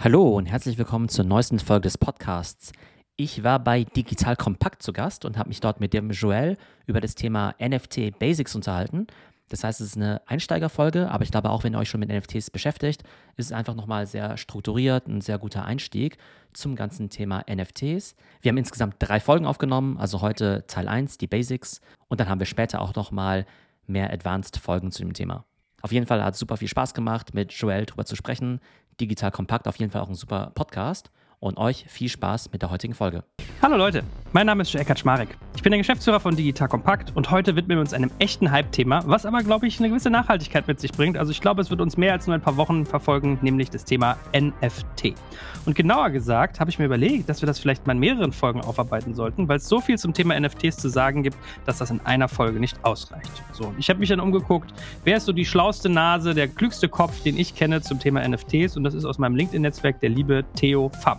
Hallo und herzlich willkommen zur neuesten Folge des Podcasts. Ich war bei Digital Kompakt zu Gast und habe mich dort mit dem Joel über das Thema NFT Basics unterhalten. Das heißt, es ist eine Einsteigerfolge, aber ich glaube auch, wenn ihr euch schon mit NFTs beschäftigt, ist es einfach nochmal sehr strukturiert, ein sehr guter Einstieg zum ganzen Thema NFTs. Wir haben insgesamt drei Folgen aufgenommen, also heute Teil 1, die Basics, und dann haben wir später auch nochmal mehr Advanced Folgen zu dem Thema. Auf jeden Fall hat es super viel Spaß gemacht, mit Joel drüber zu sprechen. Digital Kompakt auf jeden Fall auch ein super Podcast und euch viel Spaß mit der heutigen Folge. Hallo Leute, mein Name ist Eckhard Schmarek. Ich bin der Geschäftsführer von Digital Kompakt und heute widmen wir uns einem echten Hype-Thema, was aber, glaube ich, eine gewisse Nachhaltigkeit mit sich bringt. Also ich glaube, es wird uns mehr als nur ein paar Wochen verfolgen, nämlich das Thema NFT. Und genauer gesagt habe ich mir überlegt, dass wir das vielleicht mal in mehreren Folgen aufarbeiten sollten, weil es so viel zum Thema NFTs zu sagen gibt, dass das in einer Folge nicht ausreicht. So, und ich habe mich dann umgeguckt, wer ist so die schlauste Nase, der klügste Kopf, den ich kenne zum Thema NFTs und das ist aus meinem LinkedIn-Netzwerk der liebe Theo Pham.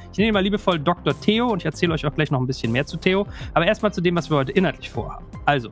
Ich nenne ihn mal liebevoll Dr. Theo und ich erzähle euch auch gleich noch ein bisschen mehr zu Theo. Aber erstmal zu dem, was wir heute inhaltlich vorhaben. Also,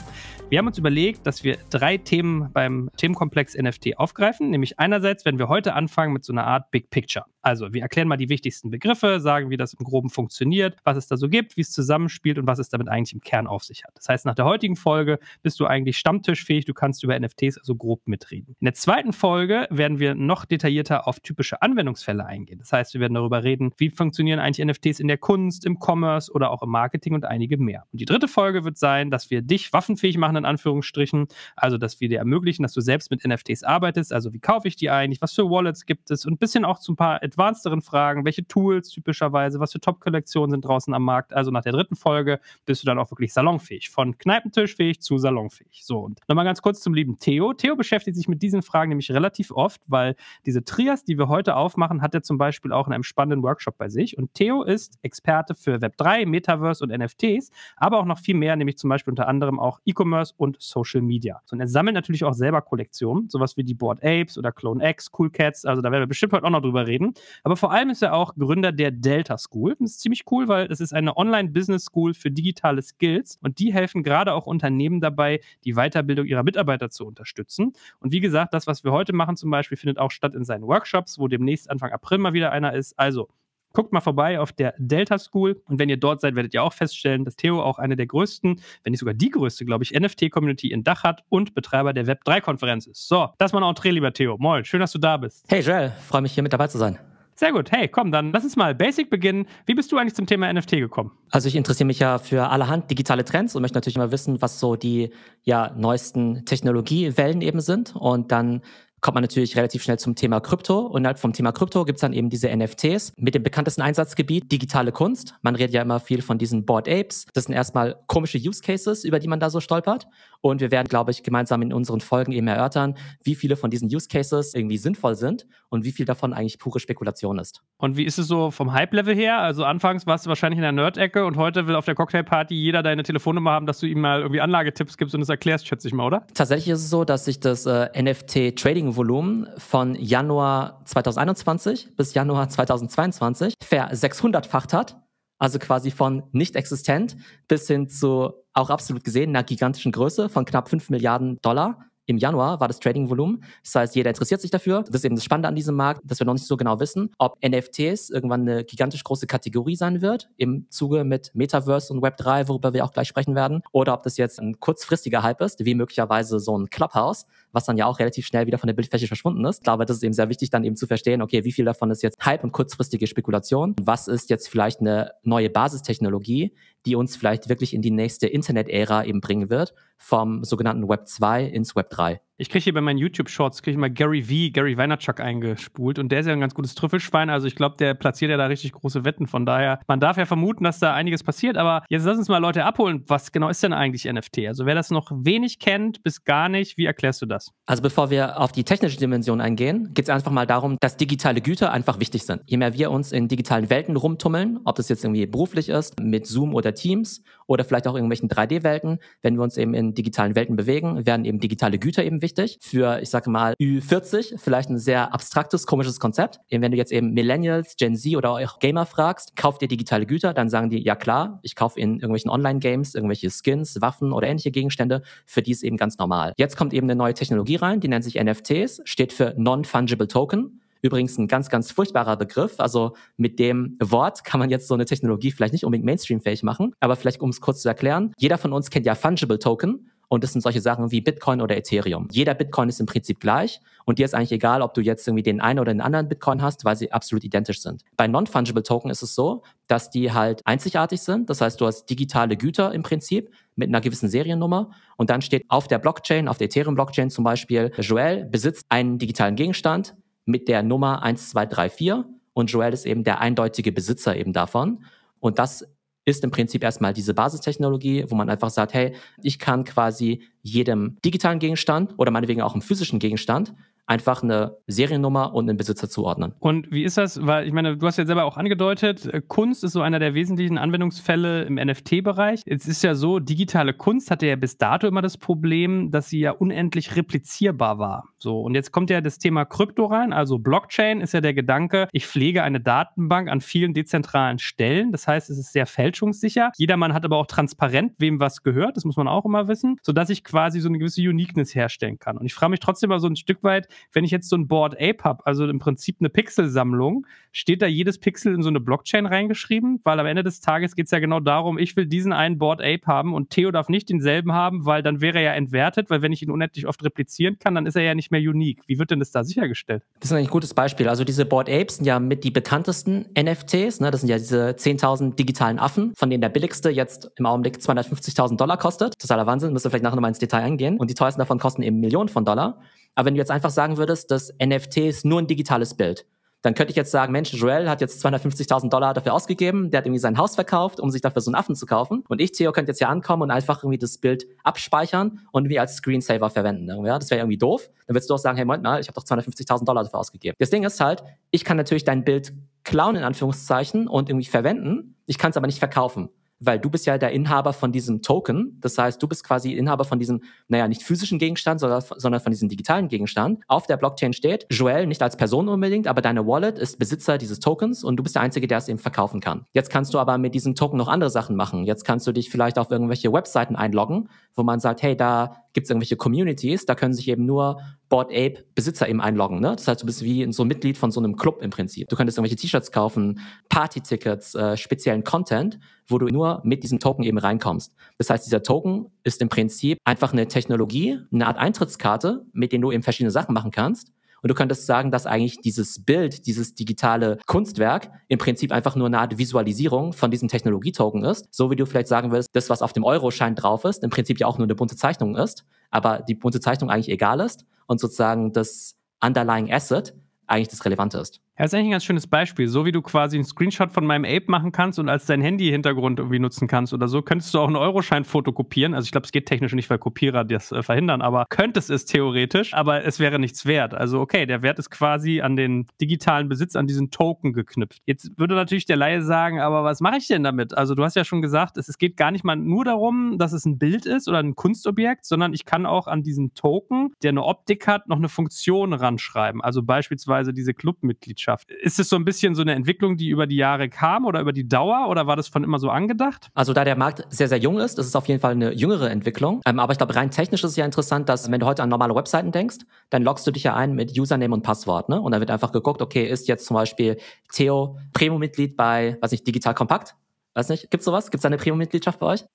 wir haben uns überlegt, dass wir drei Themen beim Themenkomplex NFT aufgreifen. Nämlich einerseits werden wir heute anfangen mit so einer Art Big Picture. Also wir erklären mal die wichtigsten Begriffe, sagen, wie das im Groben funktioniert, was es da so gibt, wie es zusammenspielt und was es damit eigentlich im Kern auf sich hat. Das heißt, nach der heutigen Folge bist du eigentlich stammtischfähig, du kannst über NFTs also grob mitreden. In der zweiten Folge werden wir noch detaillierter auf typische Anwendungsfälle eingehen. Das heißt, wir werden darüber reden, wie funktionieren eigentlich NFTs in der Kunst, im Commerce oder auch im Marketing und einige mehr. Und die dritte Folge wird sein, dass wir dich waffenfähig machen, in Anführungsstrichen. Also, dass wir dir ermöglichen, dass du selbst mit NFTs arbeitest. Also, wie kaufe ich die eigentlich? Was für Wallets gibt es? Und ein bisschen auch zu ein paar advancederen Fragen. Welche Tools typischerweise? Was für Top-Kollektionen sind draußen am Markt? Also, nach der dritten Folge bist du dann auch wirklich salonfähig. Von Kneipentischfähig zu salonfähig. So, und nochmal ganz kurz zum lieben Theo. Theo beschäftigt sich mit diesen Fragen nämlich relativ oft, weil diese Trias, die wir heute aufmachen, hat er zum Beispiel auch in einem spannenden Workshop bei sich. Und Theo ist Experte für Web3, Metaverse und NFTs, aber auch noch viel mehr, nämlich zum Beispiel unter anderem auch E-Commerce und Social Media. Und er sammelt natürlich auch selber Kollektionen, sowas wie die Board Apes oder Clone X, Cool Cats, also da werden wir bestimmt heute auch noch drüber reden. Aber vor allem ist er auch Gründer der Delta School. Das ist ziemlich cool, weil es ist eine Online-Business-School für digitale Skills und die helfen gerade auch Unternehmen dabei, die Weiterbildung ihrer Mitarbeiter zu unterstützen. Und wie gesagt, das, was wir heute machen zum Beispiel, findet auch statt in seinen Workshops, wo demnächst Anfang April mal wieder einer ist. Also Guckt mal vorbei auf der Delta School und wenn ihr dort seid, werdet ihr auch feststellen, dass Theo auch eine der größten, wenn nicht sogar die größte, glaube ich, NFT-Community in Dach hat und Betreiber der Web3-Konferenz ist. So, das mal ein Entree, lieber Theo. Moin, schön, dass du da bist. Hey Joel, freue mich hier mit dabei zu sein. Sehr gut. Hey, komm, dann lass uns mal basic beginnen. Wie bist du eigentlich zum Thema NFT gekommen? Also ich interessiere mich ja für allerhand digitale Trends und möchte natürlich mal wissen, was so die ja, neuesten Technologiewellen eben sind. Und dann kommt man natürlich relativ schnell zum Thema Krypto. Und innerhalb vom Thema Krypto gibt es dann eben diese NFTs mit dem bekanntesten Einsatzgebiet digitale Kunst. Man redet ja immer viel von diesen Board Apes. Das sind erstmal komische Use Cases, über die man da so stolpert. Und wir werden, glaube ich, gemeinsam in unseren Folgen eben erörtern, wie viele von diesen Use Cases irgendwie sinnvoll sind und wie viel davon eigentlich pure Spekulation ist. Und wie ist es so vom Hype-Level her? Also anfangs warst du wahrscheinlich in der Nerd-Ecke und heute will auf der Cocktailparty jeder deine Telefonnummer haben, dass du ihm mal irgendwie Anlagetipps gibst und es erklärst, schätze ich mal, oder? Tatsächlich ist es so, dass sich das äh, NFT-Trading-Volumen von Januar 2021 bis Januar 2022 ver 600-facht hat. Also quasi von nicht existent bis hin zu auch absolut gesehen einer gigantischen Größe von knapp 5 Milliarden Dollar im Januar war das Trading-Volumen. Das heißt, jeder interessiert sich dafür. Das ist eben das Spannende an diesem Markt, dass wir noch nicht so genau wissen, ob NFTs irgendwann eine gigantisch große Kategorie sein wird im Zuge mit Metaverse und Web3, worüber wir auch gleich sprechen werden, oder ob das jetzt ein kurzfristiger Hype ist, wie möglicherweise so ein Clubhouse, was dann ja auch relativ schnell wieder von der Bildfläche verschwunden ist. Ich glaube, das ist eben sehr wichtig, dann eben zu verstehen, okay, wie viel davon ist jetzt Hype und kurzfristige Spekulation? Was ist jetzt vielleicht eine neue Basistechnologie, die uns vielleicht wirklich in die nächste Internet-Ära eben bringen wird, vom sogenannten Web 2 ins Web 3. Ich kriege hier bei meinen YouTube-Shorts, kriege ich mal Gary V, Gary Vaynerchuk eingespult und der ist ja ein ganz gutes Trüffelschwein, also ich glaube, der platziert ja da richtig große Wetten, von daher, man darf ja vermuten, dass da einiges passiert, aber jetzt lass uns mal Leute abholen, was genau ist denn eigentlich NFT? Also wer das noch wenig kennt, bis gar nicht, wie erklärst du das? Also bevor wir auf die technische Dimension eingehen, geht es einfach mal darum, dass digitale Güter einfach wichtig sind. Je mehr wir uns in digitalen Welten rumtummeln, ob das jetzt irgendwie beruflich ist, mit Zoom oder Teams oder vielleicht auch irgendwelchen 3D-Welten, wenn wir uns eben in digitalen Welten bewegen, werden eben digitale Güter eben wichtig. Für, ich sage mal, Ü40 vielleicht ein sehr abstraktes, komisches Konzept. Wenn du jetzt eben Millennials, Gen Z oder auch Gamer fragst, kauft ihr digitale Güter, dann sagen die, ja klar, ich kaufe in irgendwelchen Online-Games irgendwelche Skins, Waffen oder ähnliche Gegenstände. Für die ist eben ganz normal. Jetzt kommt eben eine neue Technologie rein, die nennt sich NFTs, steht für Non-Fungible Token. Übrigens ein ganz, ganz furchtbarer Begriff. Also mit dem Wort kann man jetzt so eine Technologie vielleicht nicht unbedingt mainstreamfähig machen, aber vielleicht um es kurz zu erklären. Jeder von uns kennt ja Fungible Token. Und das sind solche Sachen wie Bitcoin oder Ethereum. Jeder Bitcoin ist im Prinzip gleich und dir ist eigentlich egal, ob du jetzt irgendwie den einen oder den anderen Bitcoin hast, weil sie absolut identisch sind. Bei Non-Fungible Token ist es so, dass die halt einzigartig sind. Das heißt, du hast digitale Güter im Prinzip mit einer gewissen Seriennummer und dann steht auf der Blockchain, auf der Ethereum-Blockchain zum Beispiel, Joel besitzt einen digitalen Gegenstand mit der Nummer 1234 und Joel ist eben der eindeutige Besitzer eben davon. Und das ist im Prinzip erstmal diese Basistechnologie, wo man einfach sagt, hey, ich kann quasi jedem digitalen Gegenstand oder meinetwegen auch einem physischen Gegenstand einfach eine Seriennummer und einen Besitzer zuordnen. Und wie ist das? Weil ich meine, du hast ja selber auch angedeutet, äh, Kunst ist so einer der wesentlichen Anwendungsfälle im NFT-Bereich. Es ist ja so, digitale Kunst hatte ja bis dato immer das Problem, dass sie ja unendlich replizierbar war. So, und jetzt kommt ja das Thema Krypto rein, also Blockchain ist ja der Gedanke, ich pflege eine Datenbank an vielen dezentralen Stellen. Das heißt, es ist sehr fälschungssicher. Jedermann hat aber auch transparent, wem was gehört, das muss man auch immer wissen, sodass ich quasi so eine gewisse Uniqueness herstellen kann. Und ich frage mich trotzdem mal so ein Stück weit, wenn ich jetzt so ein Board Ape habe, also im Prinzip eine Pixelsammlung, steht da jedes Pixel in so eine Blockchain reingeschrieben? Weil am Ende des Tages geht es ja genau darum, ich will diesen einen Board Ape haben und Theo darf nicht denselben haben, weil dann wäre er ja entwertet, weil wenn ich ihn unendlich oft replizieren kann, dann ist er ja nicht mehr unique. Wie wird denn das da sichergestellt? Das ist eigentlich ein gutes Beispiel. Also diese Board Apes sind ja mit die bekanntesten NFTs. Ne? Das sind ja diese 10.000 digitalen Affen, von denen der billigste jetzt im Augenblick 250.000 Dollar kostet. Totaler Wahnsinn, müsste vielleicht nachher nochmal ins Detail eingehen. Und die teuersten davon kosten eben Millionen von Dollar. Aber wenn du jetzt einfach sagen würdest, das NFT ist nur ein digitales Bild, dann könnte ich jetzt sagen, Mensch, Joel hat jetzt 250.000 Dollar dafür ausgegeben, der hat irgendwie sein Haus verkauft, um sich dafür so einen Affen zu kaufen. Und ich, Theo, könnte jetzt hier ankommen und einfach irgendwie das Bild abspeichern und wie als Screensaver verwenden. Ja, das wäre irgendwie doof. Dann würdest du auch sagen, hey, Moment mal, ich habe doch 250.000 Dollar dafür ausgegeben. Das Ding ist halt, ich kann natürlich dein Bild klauen, in Anführungszeichen, und irgendwie verwenden. Ich kann es aber nicht verkaufen weil du bist ja der Inhaber von diesem Token. Das heißt, du bist quasi Inhaber von diesem, naja, nicht physischen Gegenstand, sondern, sondern von diesem digitalen Gegenstand. Auf der Blockchain steht, Joel nicht als Person unbedingt, aber deine Wallet ist Besitzer dieses Tokens und du bist der Einzige, der es eben verkaufen kann. Jetzt kannst du aber mit diesem Token noch andere Sachen machen. Jetzt kannst du dich vielleicht auf irgendwelche Webseiten einloggen, wo man sagt, hey, da gibt es irgendwelche Communities, da können sich eben nur Board Ape Besitzer eben einloggen. Ne? Das heißt, du bist wie so ein Mitglied von so einem Club im Prinzip. Du könntest irgendwelche T-Shirts kaufen, Party-Tickets, äh, speziellen Content, wo du nur mit diesem Token eben reinkommst. Das heißt, dieser Token ist im Prinzip einfach eine Technologie, eine Art Eintrittskarte, mit denen du eben verschiedene Sachen machen kannst. Und du könntest sagen, dass eigentlich dieses Bild, dieses digitale Kunstwerk im Prinzip einfach nur eine Art Visualisierung von diesem Technologietoken ist. So wie du vielleicht sagen willst, das, was auf dem Euroschein drauf ist, im Prinzip ja auch nur eine bunte Zeichnung ist, aber die bunte Zeichnung eigentlich egal ist und sozusagen das Underlying Asset eigentlich das Relevante ist. Ja, ist eigentlich ein ganz schönes Beispiel. So wie du quasi einen Screenshot von meinem Ape machen kannst und als dein Handy-Hintergrund irgendwie nutzen kannst oder so, könntest du auch einen Euroschein fotokopieren. Also ich glaube, es geht technisch nicht, weil Kopierer das äh, verhindern, aber könntest es theoretisch, aber es wäre nichts wert. Also okay, der Wert ist quasi an den digitalen Besitz, an diesen Token geknüpft. Jetzt würde natürlich der Laie sagen, aber was mache ich denn damit? Also du hast ja schon gesagt, es, es geht gar nicht mal nur darum, dass es ein Bild ist oder ein Kunstobjekt, sondern ich kann auch an diesen Token, der eine Optik hat, noch eine Funktion ranschreiben. Also beispielsweise diese Clubmitgliedschaft. Mitgliedschaft. Ist es so ein bisschen so eine Entwicklung, die über die Jahre kam oder über die Dauer oder war das von immer so angedacht? Also da der Markt sehr, sehr jung ist, ist auf jeden Fall eine jüngere Entwicklung. Ähm, aber ich glaube, rein technisch ist es ja interessant, dass wenn du heute an normale Webseiten denkst, dann loggst du dich ja ein mit Username und Passwort. Ne? Und da wird einfach geguckt, okay, ist jetzt zum Beispiel Theo Premium-Mitglied bei, was nicht, Digital Kompakt? Weiß nicht, gibt's sowas? Gibt's da eine Premium-Mitgliedschaft bei euch?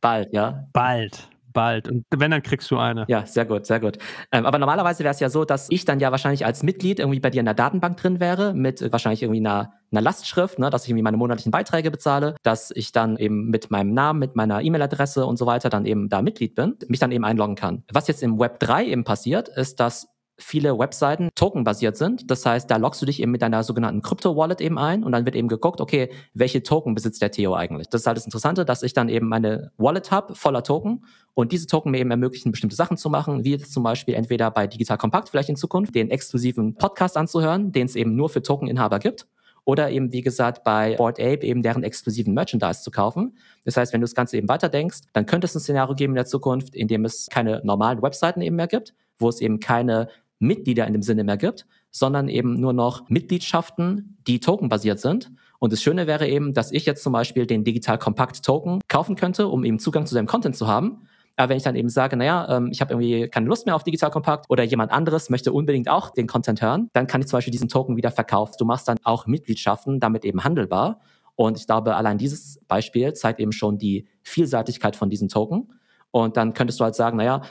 Bald, ja. Bald bald. Und wenn, dann kriegst du eine. Ja, sehr gut, sehr gut. Ähm, aber normalerweise wäre es ja so, dass ich dann ja wahrscheinlich als Mitglied irgendwie bei dir in der Datenbank drin wäre, mit äh, wahrscheinlich irgendwie einer, einer Lastschrift, ne, dass ich irgendwie meine monatlichen Beiträge bezahle, dass ich dann eben mit meinem Namen, mit meiner E-Mail-Adresse und so weiter dann eben da Mitglied bin, mich dann eben einloggen kann. Was jetzt im Web 3 eben passiert, ist, dass viele Webseiten tokenbasiert sind. Das heißt, da loggst du dich eben mit deiner sogenannten Crypto-Wallet eben ein und dann wird eben geguckt, okay, welche Token besitzt der Theo eigentlich? Das ist halt das Interessante, dass ich dann eben meine Wallet habe voller Token und diese Token mir eben ermöglichen, bestimmte Sachen zu machen, wie jetzt zum Beispiel entweder bei Digital Compact vielleicht in Zukunft den exklusiven Podcast anzuhören, den es eben nur für Tokeninhaber gibt oder eben, wie gesagt, bei Board Ape eben deren exklusiven Merchandise zu kaufen. Das heißt, wenn du das Ganze eben weiterdenkst, dann könnte es ein Szenario geben in der Zukunft, in dem es keine normalen Webseiten eben mehr gibt, wo es eben keine Mitglieder in dem Sinne mehr gibt, sondern eben nur noch Mitgliedschaften, die tokenbasiert sind. Und das Schöne wäre eben, dass ich jetzt zum Beispiel den Digital Compact Token kaufen könnte, um eben Zugang zu seinem Content zu haben. Aber wenn ich dann eben sage, naja, ähm, ich habe irgendwie keine Lust mehr auf Digital Kompakt oder jemand anderes möchte unbedingt auch den Content hören, dann kann ich zum Beispiel diesen Token wieder verkaufen. Du machst dann auch Mitgliedschaften damit eben handelbar. Und ich glaube, allein dieses Beispiel zeigt eben schon die Vielseitigkeit von diesen Token. Und dann könntest du halt sagen, naja,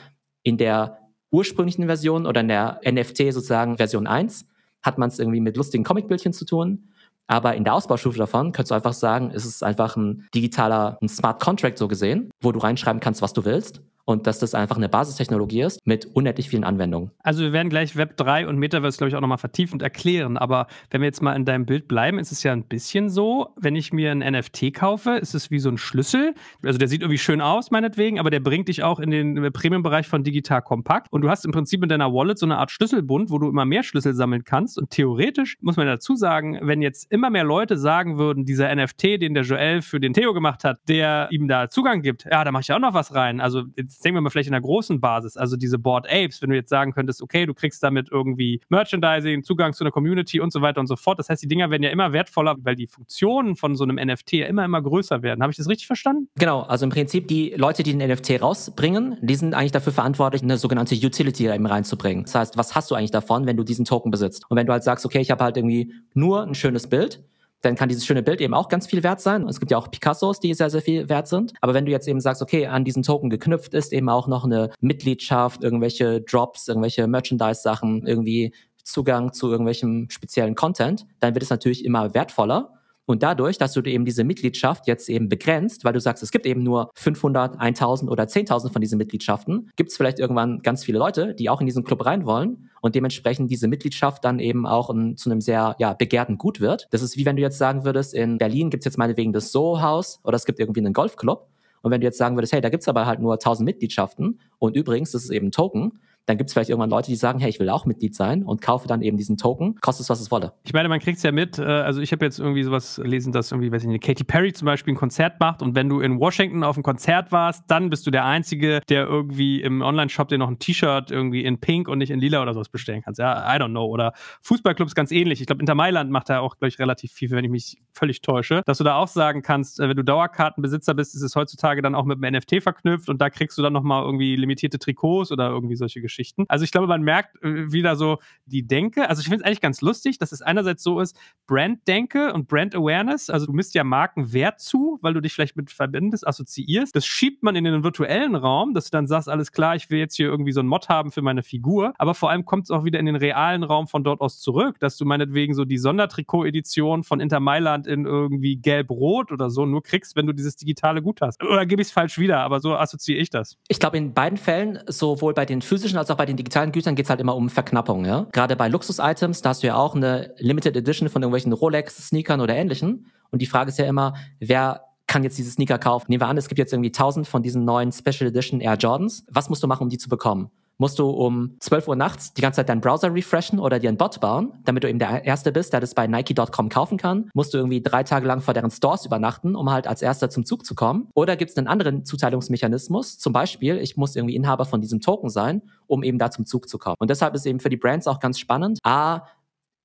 in der ursprünglichen Version oder in der NFT sozusagen Version 1 hat man es irgendwie mit lustigen Comicbildchen zu tun. Aber in der Ausbaustufe davon könntest du einfach sagen, es ist einfach ein digitaler, ein Smart Contract so gesehen, wo du reinschreiben kannst, was du willst und dass das einfach eine Basistechnologie ist mit unendlich vielen Anwendungen. Also wir werden gleich Web 3 und Metaverse, glaube ich, auch nochmal vertiefend erklären. Aber wenn wir jetzt mal in deinem Bild bleiben, ist es ja ein bisschen so, wenn ich mir ein NFT kaufe, ist es wie so ein Schlüssel. Also der sieht irgendwie schön aus, meinetwegen, aber der bringt dich auch in den Premium-Bereich von Digital Kompakt. Und du hast im Prinzip in deiner Wallet so eine Art Schlüsselbund, wo du immer mehr Schlüssel sammeln kannst. Und theoretisch muss man dazu sagen, wenn jetzt immer mehr Leute sagen würden, dieser NFT, den der Joel für den Theo gemacht hat, der ihm da Zugang gibt, ja, da mache ich auch noch was rein. Also jetzt denken wir mal vielleicht in der großen Basis, also diese Board Apes, wenn du jetzt sagen könntest, okay, du kriegst damit irgendwie Merchandising, Zugang zu einer Community und so weiter und so fort. Das heißt, die Dinger werden ja immer wertvoller, weil die Funktionen von so einem NFT ja immer, immer größer werden. Habe ich das richtig verstanden? Genau, also im Prinzip die Leute, die den NFT rausbringen, die sind eigentlich dafür verantwortlich, eine sogenannte Utility eben reinzubringen. Das heißt, was hast du eigentlich davon, wenn du diesen Token besitzt? Und wenn du halt sagst, okay, ich habe halt irgendwie nur ein schönes Bild, dann kann dieses schöne Bild eben auch ganz viel wert sein. Es gibt ja auch Picassos, die sehr, sehr viel wert sind. Aber wenn du jetzt eben sagst, okay, an diesen Token geknüpft ist eben auch noch eine Mitgliedschaft, irgendwelche Drops, irgendwelche Merchandise-Sachen, irgendwie Zugang zu irgendwelchem speziellen Content, dann wird es natürlich immer wertvoller. Und dadurch, dass du eben diese Mitgliedschaft jetzt eben begrenzt, weil du sagst, es gibt eben nur 500, 1000 oder 10.000 von diesen Mitgliedschaften, gibt es vielleicht irgendwann ganz viele Leute, die auch in diesen Club rein wollen und dementsprechend diese Mitgliedschaft dann eben auch in, zu einem sehr ja, begehrten Gut wird. Das ist wie wenn du jetzt sagen würdest, in Berlin gibt es jetzt meinetwegen das Soho-Haus oder es gibt irgendwie einen Golfclub. Und wenn du jetzt sagen würdest, hey, da gibt's aber halt nur 1000 Mitgliedschaften und übrigens, das ist eben ein Token, dann gibt es vielleicht irgendwann Leute, die sagen, hey, ich will auch Mitglied sein und kaufe dann eben diesen Token, kostet es, was es wolle. Ich meine, man kriegt es ja mit, äh, also ich habe jetzt irgendwie sowas gelesen, dass irgendwie, weiß ich nicht, Katy Perry zum Beispiel ein Konzert macht und wenn du in Washington auf einem Konzert warst, dann bist du der Einzige, der irgendwie im Online-Shop dir noch ein T-Shirt irgendwie in Pink und nicht in Lila oder sowas bestellen kannst. Ja, I don't know. Oder Fußballclubs ganz ähnlich. Ich glaube, Inter Mailand macht da auch, glaube ich, relativ viel, wenn ich mich völlig täusche. Dass du da auch sagen kannst, äh, wenn du Dauerkartenbesitzer bist, ist es heutzutage dann auch mit dem NFT verknüpft und da kriegst du dann nochmal irgendwie limitierte Trikots oder irgendwie solche Geschichten. Also ich glaube, man merkt äh, wieder so die Denke. Also ich finde es eigentlich ganz lustig, dass es einerseits so ist, Brand-Denke und Brand-Awareness. Also du misst ja Marken Wert zu, weil du dich vielleicht mit verbindest, assoziierst. Das schiebt man in den virtuellen Raum, dass du dann sagst, alles klar, ich will jetzt hier irgendwie so ein Mod haben für meine Figur. Aber vor allem kommt es auch wieder in den realen Raum von dort aus zurück, dass du meinetwegen so die Sondertrikot-Edition von Inter Mailand in irgendwie gelb-rot oder so nur kriegst, wenn du dieses digitale Gut hast. Oder gebe ich es falsch wieder, aber so assoziiere ich das. Ich glaube, in beiden Fällen, sowohl bei den physischen als auch bei den digitalen Gütern, geht es halt immer um Verknappung. Ja? Gerade bei Luxus-Items, da hast du ja auch eine Limited Edition von irgendwelchen Rolex-Sneakern oder ähnlichen. Und die Frage ist ja immer, wer kann jetzt diese Sneaker kaufen? Nehmen wir an, es gibt jetzt irgendwie 1000 von diesen neuen Special Edition Air Jordans. Was musst du machen, um die zu bekommen? Musst du um 12 Uhr nachts die ganze Zeit deinen Browser refreshen oder dir einen Bot bauen, damit du eben der Erste bist, der das bei Nike.com kaufen kann. Musst du irgendwie drei Tage lang vor deren Stores übernachten, um halt als Erster zum Zug zu kommen. Oder gibt es einen anderen Zuteilungsmechanismus? Zum Beispiel, ich muss irgendwie Inhaber von diesem Token sein, um eben da zum Zug zu kommen. Und deshalb ist eben für die Brands auch ganz spannend, A,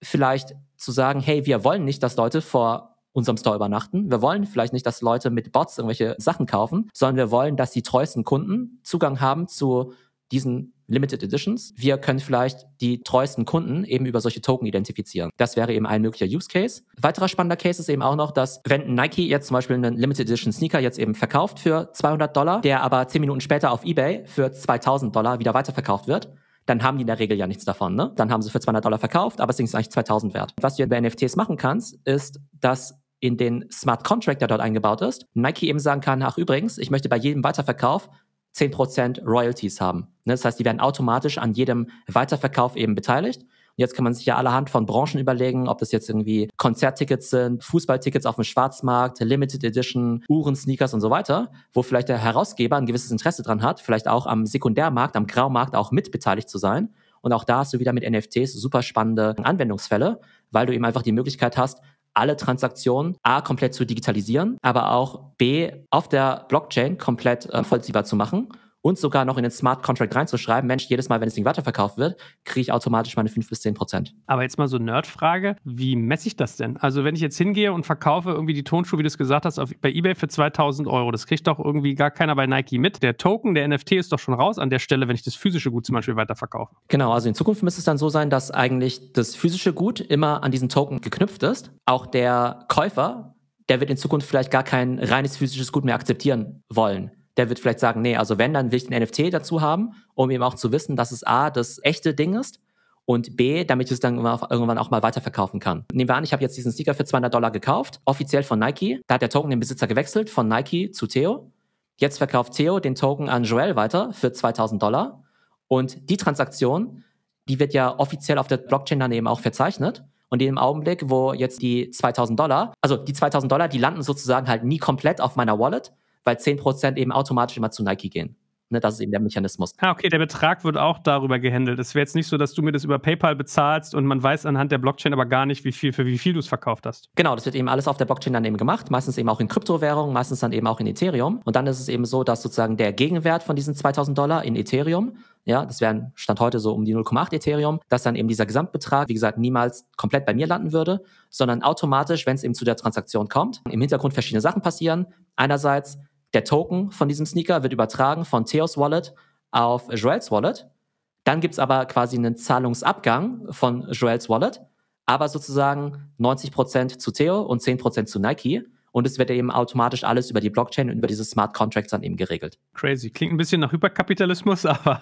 vielleicht zu sagen, hey, wir wollen nicht, dass Leute vor unserem Store übernachten. Wir wollen vielleicht nicht, dass Leute mit Bots irgendwelche Sachen kaufen, sondern wir wollen, dass die treuesten Kunden Zugang haben zu diesen Limited Editions. Wir können vielleicht die treuesten Kunden eben über solche Token identifizieren. Das wäre eben ein möglicher Use Case. Weiterer spannender Case ist eben auch noch, dass wenn Nike jetzt zum Beispiel einen Limited Edition Sneaker jetzt eben verkauft für 200 Dollar, der aber 10 Minuten später auf eBay für 2000 Dollar wieder weiterverkauft wird, dann haben die in der Regel ja nichts davon. Ne? Dann haben sie für 200 Dollar verkauft, aber es ist eigentlich 2000 wert. Was du bei NFTs machen kannst, ist, dass in den Smart Contract, der dort eingebaut ist, Nike eben sagen kann, ach übrigens, ich möchte bei jedem Weiterverkauf 10% Royalties haben. Ne, das heißt, die werden automatisch an jedem Weiterverkauf eben beteiligt. Und jetzt kann man sich ja allerhand von Branchen überlegen, ob das jetzt irgendwie Konzerttickets sind, Fußballtickets auf dem Schwarzmarkt, Limited Edition, Uhren, Sneakers und so weiter, wo vielleicht der Herausgeber ein gewisses Interesse dran hat, vielleicht auch am Sekundärmarkt, am Graumarkt auch mitbeteiligt zu sein. Und auch da hast du wieder mit NFTs super spannende Anwendungsfälle, weil du eben einfach die Möglichkeit hast, alle Transaktionen A komplett zu digitalisieren, aber auch B auf der Blockchain komplett äh, vollziehbar zu machen und sogar noch in den Smart Contract reinzuschreiben, Mensch, jedes Mal, wenn das Ding weiterverkauft wird, kriege ich automatisch meine 5 bis 10 Prozent. Aber jetzt mal so Nerdfrage, wie messe ich das denn? Also wenn ich jetzt hingehe und verkaufe irgendwie die Tonschuhe, wie du es gesagt hast, auf, bei eBay für 2000 Euro, das kriegt doch irgendwie gar keiner bei Nike mit. Der Token, der NFT ist doch schon raus an der Stelle, wenn ich das physische Gut zum Beispiel weiterverkaufe. Genau, also in Zukunft müsste es dann so sein, dass eigentlich das physische Gut immer an diesen Token geknüpft ist. Auch der Käufer, der wird in Zukunft vielleicht gar kein reines physisches Gut mehr akzeptieren wollen der wird vielleicht sagen, nee, also wenn, dann will ich den NFT dazu haben, um eben auch zu wissen, dass es A, das echte Ding ist und B, damit ich es dann irgendwann auch mal weiterverkaufen kann. Nehmen wir an, ich habe jetzt diesen Sneaker für 200 Dollar gekauft, offiziell von Nike. Da hat der Token den Besitzer gewechselt von Nike zu Theo. Jetzt verkauft Theo den Token an Joel weiter für 2000 Dollar. Und die Transaktion, die wird ja offiziell auf der Blockchain dann eben auch verzeichnet. Und in dem Augenblick, wo jetzt die 2000 Dollar, also die 2000 Dollar, die landen sozusagen halt nie komplett auf meiner Wallet, weil 10% eben automatisch immer zu Nike gehen. Ne, das ist eben der Mechanismus. Ah, okay, der Betrag wird auch darüber gehandelt. Es wäre jetzt nicht so, dass du mir das über PayPal bezahlst und man weiß anhand der Blockchain aber gar nicht, wie viel, für wie viel du es verkauft hast. Genau, das wird eben alles auf der Blockchain dann eben gemacht, meistens eben auch in Kryptowährungen, meistens dann eben auch in Ethereum. Und dann ist es eben so, dass sozusagen der Gegenwert von diesen 2000 Dollar in Ethereum ja, das wären Stand heute so um die 0,8 Ethereum, dass dann eben dieser Gesamtbetrag, wie gesagt, niemals komplett bei mir landen würde, sondern automatisch, wenn es eben zu der Transaktion kommt, im Hintergrund verschiedene Sachen passieren. Einerseits der Token von diesem Sneaker wird übertragen von Theos Wallet auf Joels Wallet. Dann gibt's aber quasi einen Zahlungsabgang von Joels Wallet, aber sozusagen 90% zu Theo und 10% zu Nike und es wird eben automatisch alles über die Blockchain und über diese Smart Contracts dann eben geregelt. Crazy. Klingt ein bisschen nach Hyperkapitalismus, aber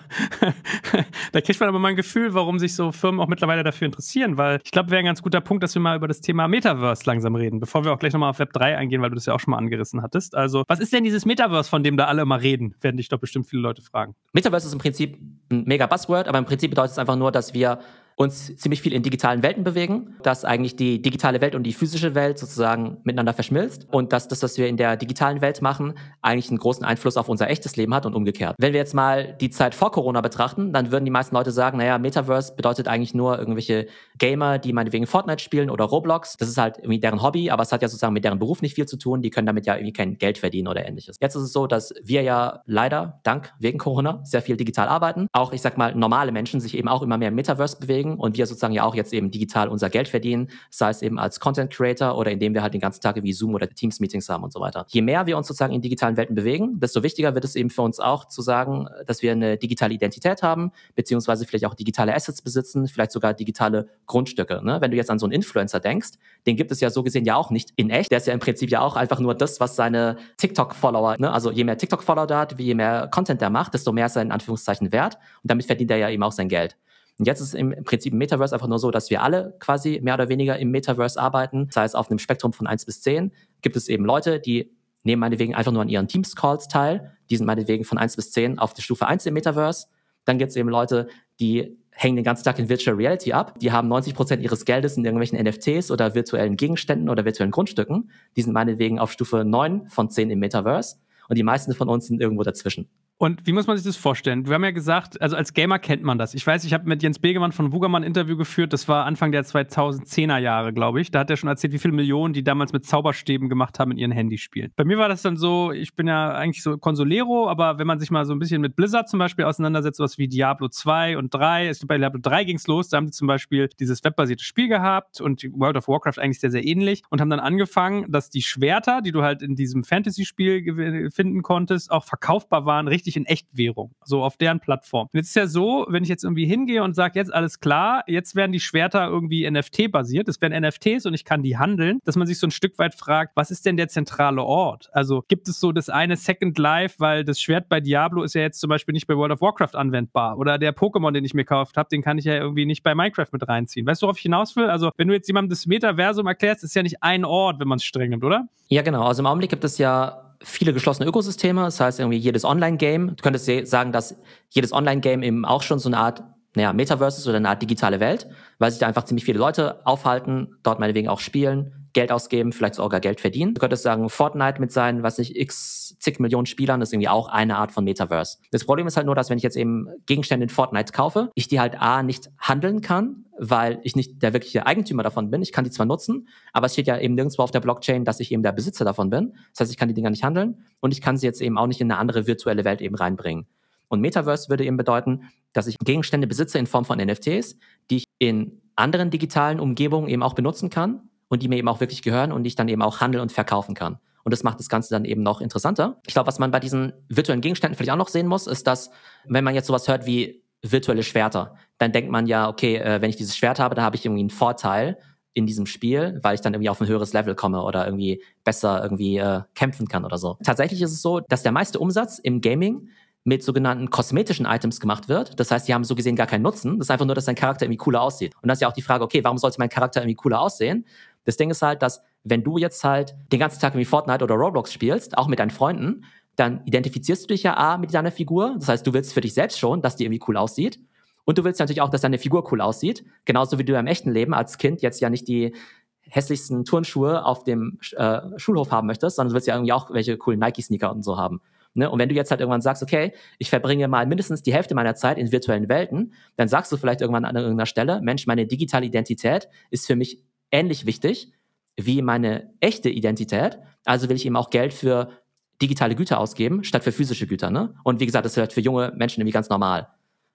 da kriegt man aber mal ein Gefühl, warum sich so Firmen auch mittlerweile dafür interessieren, weil ich glaube, wäre ein ganz guter Punkt, dass wir mal über das Thema Metaverse langsam reden, bevor wir auch gleich nochmal auf Web 3 eingehen, weil du das ja auch schon mal angerissen hattest. Also, was ist denn dieses Metaverse, von dem da alle immer reden? Werden dich doch bestimmt viele Leute fragen. Metaverse ist im Prinzip ein mega Buzzword, aber im Prinzip bedeutet es einfach nur, dass wir uns ziemlich viel in digitalen Welten bewegen, dass eigentlich die digitale Welt und die physische Welt sozusagen miteinander verschmilzt und dass das, was wir in der digitalen Welt machen, eigentlich einen großen Einfluss auf unser echtes Leben hat und umgekehrt. Wenn wir jetzt mal die Zeit vor Corona betrachten, dann würden die meisten Leute sagen, naja, Metaverse bedeutet eigentlich nur irgendwelche Gamer, die meinetwegen Fortnite spielen oder Roblox. Das ist halt irgendwie deren Hobby, aber es hat ja sozusagen mit deren Beruf nicht viel zu tun. Die können damit ja irgendwie kein Geld verdienen oder ähnliches. Jetzt ist es so, dass wir ja leider, dank wegen Corona, sehr viel digital arbeiten. Auch, ich sag mal, normale Menschen sich eben auch immer mehr im Metaverse bewegen und wir sozusagen ja auch jetzt eben digital unser Geld verdienen, sei es eben als Content Creator oder indem wir halt den ganzen Tag wie Zoom oder Teams Meetings haben und so weiter. Je mehr wir uns sozusagen in digitalen Welten bewegen, desto wichtiger wird es eben für uns auch zu sagen, dass wir eine digitale Identität haben, beziehungsweise vielleicht auch digitale Assets besitzen, vielleicht sogar digitale Grundstücke. Ne? Wenn du jetzt an so einen Influencer denkst, den gibt es ja so gesehen ja auch nicht in echt. Der ist ja im Prinzip ja auch einfach nur das, was seine TikTok-Follower, ne? also je mehr TikTok-Follower da hat, je mehr Content der macht, desto mehr ist er in Anführungszeichen wert und damit verdient er ja eben auch sein Geld. Und jetzt ist im Prinzip im Metaverse einfach nur so, dass wir alle quasi mehr oder weniger im Metaverse arbeiten. Das heißt, auf einem Spektrum von eins bis zehn gibt es eben Leute, die nehmen meinetwegen einfach nur an ihren Teams-Calls teil. Die sind meinetwegen von eins bis zehn auf der Stufe eins im Metaverse. Dann gibt es eben Leute, die hängen den ganzen Tag in Virtual Reality ab. Die haben 90 Prozent ihres Geldes in irgendwelchen NFTs oder virtuellen Gegenständen oder virtuellen Grundstücken. Die sind meinetwegen auf Stufe neun von zehn im Metaverse. Und die meisten von uns sind irgendwo dazwischen. Und wie muss man sich das vorstellen? Wir haben ja gesagt, also als Gamer kennt man das. Ich weiß, ich habe mit Jens Begemann von Wugermann ein Interview geführt. Das war Anfang der 2010er Jahre, glaube ich. Da hat er schon erzählt, wie viele Millionen die damals mit Zauberstäben gemacht haben in ihren Handyspielen. Bei mir war das dann so, ich bin ja eigentlich so Consolero, aber wenn man sich mal so ein bisschen mit Blizzard zum Beispiel auseinandersetzt, sowas wie Diablo 2 und 3, es bei Diablo 3 ging es los, da haben die zum Beispiel dieses webbasierte Spiel gehabt und World of Warcraft eigentlich sehr, sehr ähnlich und haben dann angefangen, dass die Schwerter, die du halt in diesem Fantasy-Spiel finden konntest, auch verkaufbar waren, richtig in Echtwährung so auf deren Plattform. Und jetzt ist ja so, wenn ich jetzt irgendwie hingehe und sage, jetzt alles klar, jetzt werden die Schwerter irgendwie NFT-basiert, es werden NFTs und ich kann die handeln, dass man sich so ein Stück weit fragt, was ist denn der zentrale Ort? Also gibt es so das eine Second Life, weil das Schwert bei Diablo ist ja jetzt zum Beispiel nicht bei World of Warcraft anwendbar oder der Pokémon, den ich mir gekauft habe, den kann ich ja irgendwie nicht bei Minecraft mit reinziehen. Weißt du, worauf ich hinaus will? Also wenn du jetzt jemandem das Metaversum erklärst, ist ja nicht ein Ort, wenn man es streng nimmt, oder? Ja, genau. Also im Augenblick gibt es ja viele geschlossene Ökosysteme. Das heißt, irgendwie jedes Online-Game, du könntest sagen, dass jedes Online-Game eben auch schon so eine Art naja, Metaverse ist oder eine Art digitale Welt, weil sich da einfach ziemlich viele Leute aufhalten, dort meinetwegen auch spielen, Geld ausgeben, vielleicht sogar Geld verdienen. Du könntest sagen, Fortnite mit seinen, was nicht, x zig Millionen Spielern ist irgendwie auch eine Art von Metaverse. Das Problem ist halt nur, dass wenn ich jetzt eben Gegenstände in Fortnite kaufe, ich die halt A nicht handeln kann, weil ich nicht der wirkliche Eigentümer davon bin. Ich kann die zwar nutzen, aber es steht ja eben nirgendwo auf der Blockchain, dass ich eben der Besitzer davon bin. Das heißt, ich kann die Dinger nicht handeln und ich kann sie jetzt eben auch nicht in eine andere virtuelle Welt eben reinbringen. Und Metaverse würde eben bedeuten, dass ich Gegenstände besitze in Form von NFTs, die ich in anderen digitalen Umgebungen eben auch benutzen kann und die mir eben auch wirklich gehören und die ich dann eben auch handeln und verkaufen kann. Und das macht das Ganze dann eben noch interessanter. Ich glaube, was man bei diesen virtuellen Gegenständen vielleicht auch noch sehen muss, ist, dass wenn man jetzt sowas hört wie virtuelle Schwerter, dann denkt man ja, okay, äh, wenn ich dieses Schwert habe, dann habe ich irgendwie einen Vorteil in diesem Spiel, weil ich dann irgendwie auf ein höheres Level komme oder irgendwie besser irgendwie äh, kämpfen kann oder so. Tatsächlich ist es so, dass der meiste Umsatz im Gaming mit sogenannten kosmetischen Items gemacht wird. Das heißt, die haben so gesehen gar keinen Nutzen. Das ist einfach nur, dass dein Charakter irgendwie cooler aussieht. Und das ist ja auch die Frage, okay, warum sollte mein Charakter irgendwie cooler aussehen? Das Ding ist halt, dass wenn du jetzt halt den ganzen Tag irgendwie Fortnite oder Roblox spielst, auch mit deinen Freunden, dann identifizierst du dich ja A mit deiner Figur. Das heißt, du willst für dich selbst schon, dass die irgendwie cool aussieht. Und du willst natürlich auch, dass deine Figur cool aussieht. Genauso wie du im echten Leben als Kind jetzt ja nicht die hässlichsten Turnschuhe auf dem äh, Schulhof haben möchtest, sondern du willst ja irgendwie auch welche coolen Nike-Sneaker und so haben. Ne? Und wenn du jetzt halt irgendwann sagst, okay, ich verbringe mal mindestens die Hälfte meiner Zeit in virtuellen Welten, dann sagst du vielleicht irgendwann an irgendeiner Stelle, Mensch, meine digitale Identität ist für mich ähnlich wichtig wie meine echte Identität. Also will ich eben auch Geld für digitale Güter ausgeben, statt für physische Güter. Ne? Und wie gesagt, das ist halt für junge Menschen irgendwie ganz normal.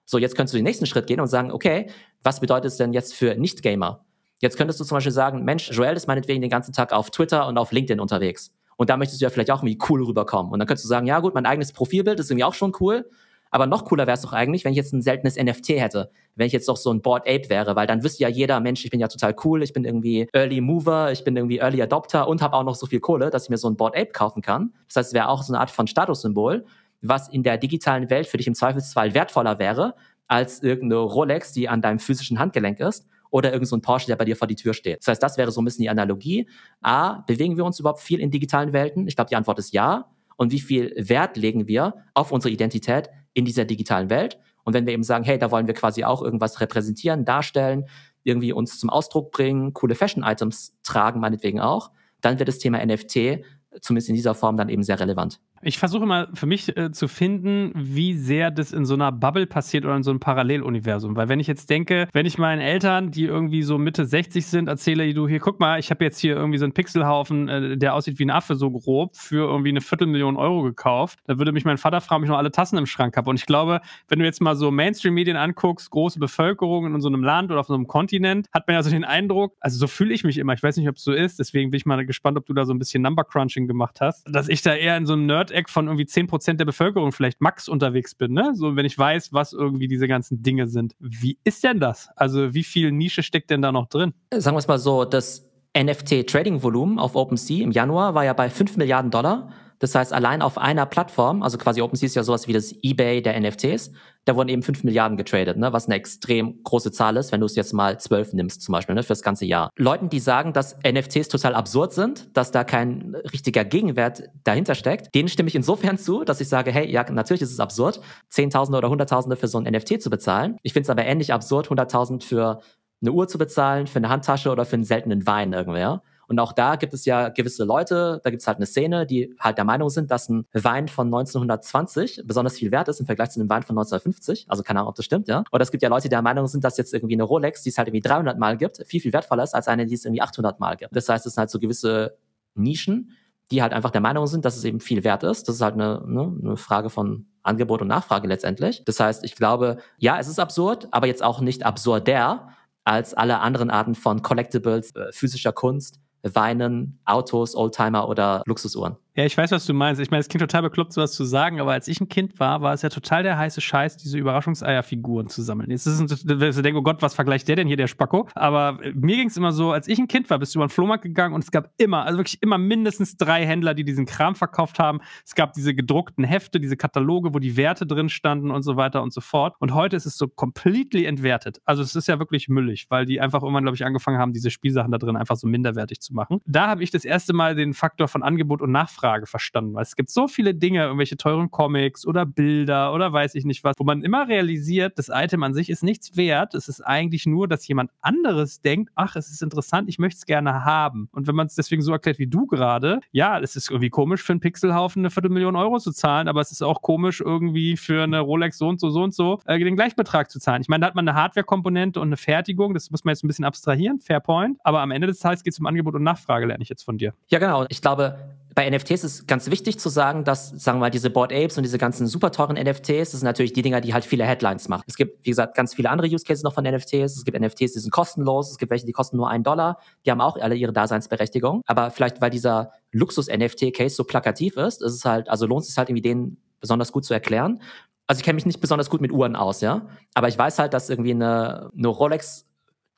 So, jetzt könntest du den nächsten Schritt gehen und sagen, okay, was bedeutet es denn jetzt für Nicht-Gamer? Jetzt könntest du zum Beispiel sagen, Mensch, Joel ist meinetwegen den ganzen Tag auf Twitter und auf LinkedIn unterwegs. Und da möchtest du ja vielleicht auch irgendwie cool rüberkommen. Und dann könntest du sagen, ja gut, mein eigenes Profilbild ist irgendwie auch schon cool. Aber noch cooler wäre es doch eigentlich, wenn ich jetzt ein seltenes NFT hätte. Wenn ich jetzt doch so ein Board Ape wäre, weil dann wüsste ja jeder, Mensch, ich bin ja total cool, ich bin irgendwie Early Mover, ich bin irgendwie Early Adopter und habe auch noch so viel Kohle, dass ich mir so ein Board Ape kaufen kann. Das heißt, es wäre auch so eine Art von Statussymbol, was in der digitalen Welt für dich im Zweifelsfall wertvoller wäre, als irgendeine Rolex, die an deinem physischen Handgelenk ist oder irgendein so Porsche, der bei dir vor die Tür steht. Das heißt, das wäre so ein bisschen die Analogie. A, bewegen wir uns überhaupt viel in digitalen Welten? Ich glaube, die Antwort ist ja. Und wie viel Wert legen wir auf unsere Identität in dieser digitalen Welt? Und wenn wir eben sagen, hey, da wollen wir quasi auch irgendwas repräsentieren, darstellen, irgendwie uns zum Ausdruck bringen, coole Fashion-Items tragen, meinetwegen auch, dann wird das Thema NFT zumindest in dieser Form dann eben sehr relevant. Ich versuche mal für mich äh, zu finden, wie sehr das in so einer Bubble passiert oder in so einem Paralleluniversum. Weil wenn ich jetzt denke, wenn ich meinen Eltern, die irgendwie so Mitte 60 sind, erzähle, du hier, guck mal, ich habe jetzt hier irgendwie so einen Pixelhaufen, äh, der aussieht wie ein Affe so grob, für irgendwie eine Viertelmillion Euro gekauft, dann würde mich mein Vater fragen, ob ich noch alle Tassen im Schrank habe. Und ich glaube, wenn du jetzt mal so Mainstream-Medien anguckst, große Bevölkerung in so einem Land oder auf so einem Kontinent, hat man ja so den Eindruck, also so fühle ich mich immer. Ich weiß nicht, ob es so ist, deswegen bin ich mal gespannt, ob du da so ein bisschen Number-Crunching gemacht hast, dass ich da eher in so einem Nerd Nerd-Eck von irgendwie 10% der Bevölkerung vielleicht max unterwegs bin, ne? So, wenn ich weiß, was irgendwie diese ganzen Dinge sind. Wie ist denn das? Also, wie viel Nische steckt denn da noch drin? Sagen wir es mal so, das NFT-Trading-Volumen auf OpenSea im Januar war ja bei 5 Milliarden Dollar. Das heißt, allein auf einer Plattform, also quasi OpenSea ist ja sowas wie das eBay der NFTs, da wurden eben 5 Milliarden getradet, ne, was eine extrem große Zahl ist, wenn du es jetzt mal 12 nimmst zum Beispiel, ne, für das ganze Jahr. Leuten, die sagen, dass NFTs total absurd sind, dass da kein richtiger Gegenwert dahinter steckt, denen stimme ich insofern zu, dass ich sage, hey, ja, natürlich ist es absurd, Zehntausende oder Hunderttausende für so ein NFT zu bezahlen. Ich finde es aber ähnlich absurd, 100.000 für eine Uhr zu bezahlen, für eine Handtasche oder für einen seltenen Wein irgendwer. Und auch da gibt es ja gewisse Leute, da gibt es halt eine Szene, die halt der Meinung sind, dass ein Wein von 1920 besonders viel wert ist im Vergleich zu einem Wein von 1950. Also keine Ahnung, ob das stimmt, ja. Oder es gibt ja Leute, die der Meinung sind, dass jetzt irgendwie eine Rolex, die es halt irgendwie 300 Mal gibt, viel, viel wertvoller ist als eine, die es irgendwie 800 Mal gibt. Das heißt, es sind halt so gewisse Nischen, die halt einfach der Meinung sind, dass es eben viel wert ist. Das ist halt eine, ne, eine Frage von Angebot und Nachfrage letztendlich. Das heißt, ich glaube, ja, es ist absurd, aber jetzt auch nicht absurder als alle anderen Arten von Collectibles, äh, physischer Kunst, Weinen, Autos, Oldtimer oder Luxusuhren. Ja, ich weiß, was du meinst. Ich meine, es klingt total bekloppt, sowas zu sagen, aber als ich ein Kind war, war es ja total der heiße Scheiß, diese Überraschungseierfiguren zu sammeln. Jetzt ist es, du denkst, oh Gott, was vergleicht der denn hier, der Spacko? Aber mir ging es immer so, als ich ein Kind war, bist du über den Flohmarkt gegangen und es gab immer, also wirklich immer mindestens drei Händler, die diesen Kram verkauft haben. Es gab diese gedruckten Hefte, diese Kataloge, wo die Werte drin standen und so weiter und so fort. Und heute ist es so completely entwertet. Also es ist ja wirklich müllig, weil die einfach irgendwann, glaube ich, angefangen haben, diese Spielsachen da drin einfach so minderwertig zu machen. Da habe ich das erste Mal den Faktor von Angebot und Nachfrage Nachfrage verstanden. Weil es gibt so viele Dinge, irgendwelche teuren Comics oder Bilder oder weiß ich nicht was, wo man immer realisiert, das Item an sich ist nichts wert. Es ist eigentlich nur, dass jemand anderes denkt, ach, es ist interessant, ich möchte es gerne haben. Und wenn man es deswegen so erklärt wie du gerade, ja, es ist irgendwie komisch für einen Pixelhaufen eine Viertelmillion Euro zu zahlen, aber es ist auch komisch irgendwie für eine Rolex so und so, so und so äh, den Gleichbetrag zu zahlen. Ich meine, da hat man eine Hardware-Komponente und eine Fertigung, das muss man jetzt ein bisschen abstrahieren, fair point. Aber am Ende des Tages geht es um Angebot und Nachfrage, lerne ich jetzt von dir. Ja, genau. Ich glaube, bei NFTs ist ganz wichtig zu sagen, dass, sagen wir mal, diese Board Apes und diese ganzen super teuren NFTs, das sind natürlich die Dinger, die halt viele Headlines machen. Es gibt, wie gesagt, ganz viele andere Use Cases noch von NFTs. Es gibt NFTs, die sind kostenlos. Es gibt welche, die kosten nur einen Dollar. Die haben auch alle ihre Daseinsberechtigung. Aber vielleicht, weil dieser Luxus-NFT-Case so plakativ ist, ist es halt, also lohnt es sich halt irgendwie den besonders gut zu erklären. Also ich kenne mich nicht besonders gut mit Uhren aus, ja. Aber ich weiß halt, dass irgendwie eine, eine Rolex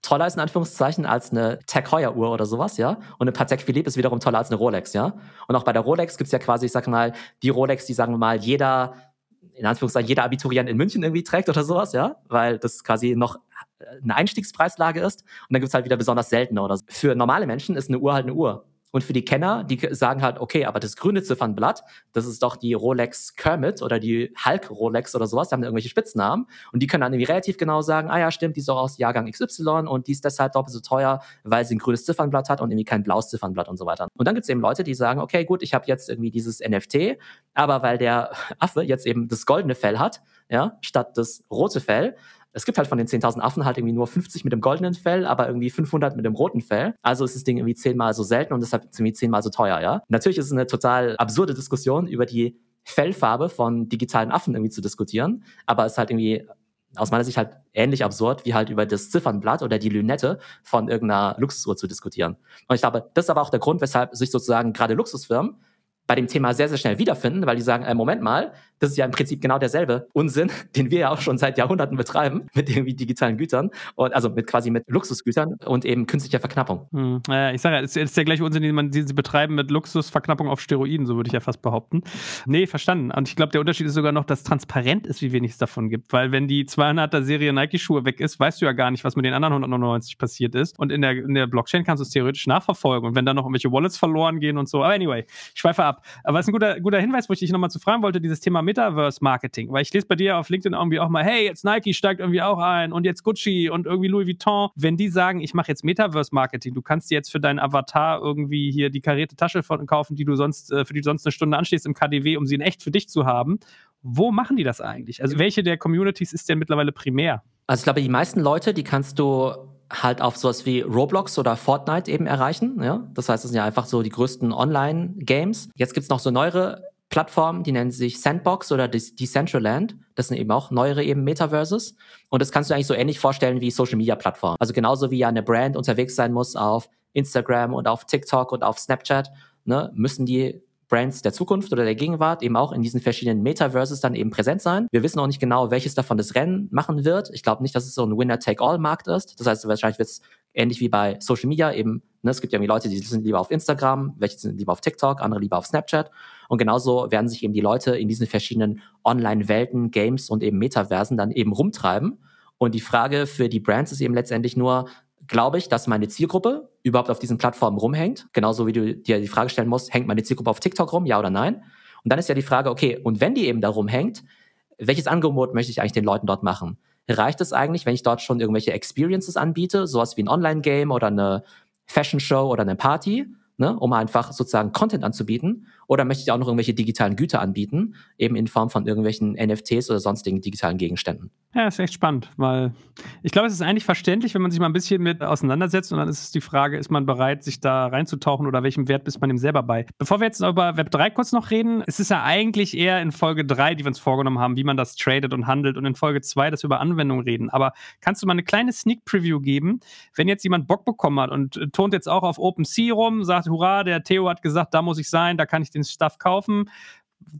toller ist in Anführungszeichen als eine Tag Heuer Uhr oder sowas, ja. Und eine Patek Philippe ist wiederum toller als eine Rolex, ja. Und auch bei der Rolex gibt's ja quasi, ich sag mal, die Rolex, die sagen wir mal, jeder, in Anführungszeichen, jeder Abiturient in München irgendwie trägt oder sowas, ja. Weil das quasi noch eine Einstiegspreislage ist. Und dann gibt's halt wieder besonders seltene oder so. Für normale Menschen ist eine Uhr halt eine Uhr. Und für die Kenner, die sagen halt, okay, aber das grüne Ziffernblatt, das ist doch die Rolex Kermit oder die Hulk Rolex oder sowas, die haben irgendwelche Spitznamen. Und die können dann irgendwie relativ genau sagen, ah ja, stimmt, die ist auch aus Jahrgang XY und die ist deshalb doppelt so teuer, weil sie ein grünes Ziffernblatt hat und irgendwie kein blaues Ziffernblatt und so weiter. Und dann gibt es eben Leute, die sagen, okay, gut, ich habe jetzt irgendwie dieses NFT, aber weil der Affe jetzt eben das goldene Fell hat, ja, statt das rote Fell, es gibt halt von den 10.000 Affen halt irgendwie nur 50 mit dem goldenen Fell, aber irgendwie 500 mit dem roten Fell. Also ist das Ding irgendwie zehnmal so selten und deshalb irgendwie zehnmal so teuer, ja. Natürlich ist es eine total absurde Diskussion über die Fellfarbe von digitalen Affen irgendwie zu diskutieren, aber es ist halt irgendwie aus meiner Sicht halt ähnlich absurd, wie halt über das Ziffernblatt oder die Lünette von irgendeiner Luxusuhr zu diskutieren. Und ich glaube, das ist aber auch der Grund, weshalb sich sozusagen gerade Luxusfirmen bei dem Thema sehr, sehr schnell wiederfinden, weil die sagen, äh, Moment mal, das ist ja im Prinzip genau derselbe Unsinn, den wir ja auch schon seit Jahrhunderten betreiben mit irgendwie digitalen Gütern und also mit quasi mit Luxusgütern und eben künstlicher Verknappung. Hm. Äh, ich sage ja, es ist der gleiche Unsinn, den man die sie betreiben mit Luxusverknappung auf Steroiden, so würde ich ja fast behaupten. Nee, verstanden. Und ich glaube, der Unterschied ist sogar noch, dass transparent ist, wie wenig es davon gibt, weil wenn die 200er Serie Nike Schuhe weg ist, weißt du ja gar nicht, was mit den anderen 199 passiert ist und in der, in der Blockchain kannst du es theoretisch nachverfolgen und wenn da noch irgendwelche Wallets verloren gehen und so. Aber anyway, ich schweife ab. Aber es ist ein guter, guter Hinweis, wo ich dich nochmal zu fragen wollte, dieses Thema Metaverse-Marketing. Weil ich lese bei dir auf LinkedIn irgendwie auch mal, hey, jetzt Nike steigt irgendwie auch ein und jetzt Gucci und irgendwie Louis Vuitton. Wenn die sagen, ich mache jetzt Metaverse-Marketing, du kannst dir jetzt für deinen Avatar irgendwie hier die karierte Tasche von kaufen, die du sonst, äh, für die du sonst eine Stunde anstehst im KDW, um sie in echt für dich zu haben. Wo machen die das eigentlich? Also welche der Communities ist denn mittlerweile primär? Also ich glaube, die meisten Leute, die kannst du halt auf sowas wie Roblox oder Fortnite eben erreichen. Ja? Das heißt, das sind ja einfach so die größten Online-Games. Jetzt gibt's noch so neuere Plattformen, die nennen sich Sandbox oder Decentraland. Das sind eben auch neuere eben Metaverses. Und das kannst du eigentlich so ähnlich vorstellen wie Social Media Plattformen. Also genauso wie ja eine Brand unterwegs sein muss auf Instagram und auf TikTok und auf Snapchat, ne, müssen die Brands der Zukunft oder der Gegenwart eben auch in diesen verschiedenen Metaverses dann eben präsent sein. Wir wissen auch nicht genau, welches davon das Rennen machen wird. Ich glaube nicht, dass es so ein Winner-Take-All-Markt ist. Das heißt, wahrscheinlich wird es ähnlich wie bei Social Media eben, ne, es gibt ja irgendwie Leute, die sind lieber auf Instagram, welche sind lieber auf TikTok, andere lieber auf Snapchat. Und genauso werden sich eben die Leute in diesen verschiedenen Online-Welten, Games und eben Metaversen dann eben rumtreiben. Und die Frage für die Brands ist eben letztendlich nur, glaube ich, dass meine Zielgruppe überhaupt auf diesen Plattformen rumhängt. Genauso wie du dir die Frage stellen musst, hängt meine Zielgruppe auf TikTok rum, ja oder nein? Und dann ist ja die Frage, okay, und wenn die eben da rumhängt, welches Angebot möchte ich eigentlich den Leuten dort machen? Reicht es eigentlich, wenn ich dort schon irgendwelche Experiences anbiete, sowas wie ein Online-Game oder eine Fashion-Show oder eine Party? Ne, um einfach sozusagen Content anzubieten? Oder möchte ich auch noch irgendwelche digitalen Güter anbieten, eben in Form von irgendwelchen NFTs oder sonstigen digitalen Gegenständen? Ja, ist echt spannend, weil ich glaube, es ist eigentlich verständlich, wenn man sich mal ein bisschen mit auseinandersetzt und dann ist es die Frage, ist man bereit, sich da reinzutauchen oder welchem Wert bist man ihm selber bei? Bevor wir jetzt über Web 3 kurz noch reden, es ist ja eigentlich eher in Folge 3, die wir uns vorgenommen haben, wie man das tradet und handelt und in Folge 2, dass wir über Anwendungen reden. Aber kannst du mal eine kleine Sneak Preview geben, wenn jetzt jemand Bock bekommen hat und äh, tont jetzt auch auf OpenSea rum, sagt, hurra, der Theo hat gesagt, da muss ich sein, da kann ich den Stuff kaufen.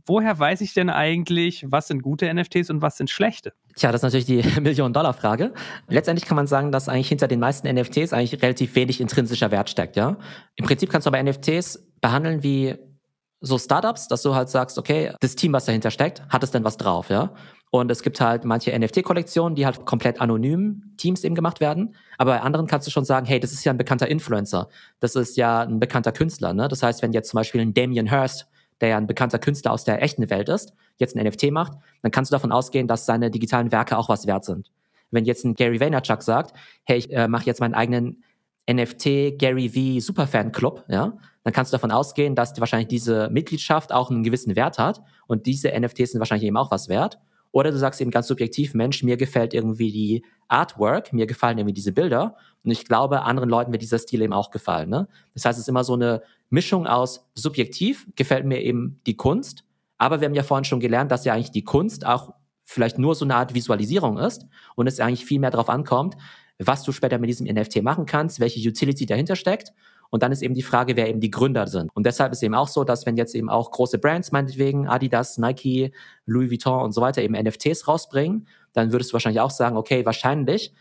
Woher weiß ich denn eigentlich, was sind gute NFTs und was sind schlechte? Tja, das ist natürlich die Million-Dollar-Frage. Letztendlich kann man sagen, dass eigentlich hinter den meisten NFTs eigentlich relativ wenig intrinsischer Wert steckt, ja. Im Prinzip kannst du aber NFTs behandeln wie so Startups, dass du halt sagst, okay, das Team, was dahinter steckt, hat es denn was drauf, ja? Und es gibt halt manche NFT-Kollektionen, die halt komplett anonym Teams eben gemacht werden. Aber bei anderen kannst du schon sagen, hey, das ist ja ein bekannter Influencer. Das ist ja ein bekannter Künstler. Ne? Das heißt, wenn jetzt zum Beispiel ein Damien Hirst, der ja ein bekannter Künstler aus der echten Welt ist, jetzt ein NFT macht, dann kannst du davon ausgehen, dass seine digitalen Werke auch was wert sind. Wenn jetzt ein Gary Vaynerchuk sagt, hey, ich äh, mache jetzt meinen eigenen NFT Gary V Superfan Club, ja, dann kannst du davon ausgehen, dass wahrscheinlich diese Mitgliedschaft auch einen gewissen Wert hat und diese NFTs sind wahrscheinlich eben auch was wert. Oder du sagst eben ganz subjektiv, Mensch, mir gefällt irgendwie die Artwork, mir gefallen irgendwie diese Bilder und ich glaube, anderen Leuten wird dieser Stil eben auch gefallen. Ne? Das heißt, es ist immer so eine Mischung aus subjektiv, gefällt mir eben die Kunst, aber wir haben ja vorhin schon gelernt, dass ja eigentlich die Kunst auch vielleicht nur so eine Art Visualisierung ist und es eigentlich viel mehr darauf ankommt, was du später mit diesem NFT machen kannst, welche Utility dahinter steckt. Und dann ist eben die Frage, wer eben die Gründer sind. Und deshalb ist eben auch so, dass wenn jetzt eben auch große Brands, meinetwegen Adidas, Nike, Louis Vuitton und so weiter eben NFTs rausbringen, dann würdest du wahrscheinlich auch sagen, okay, wahrscheinlich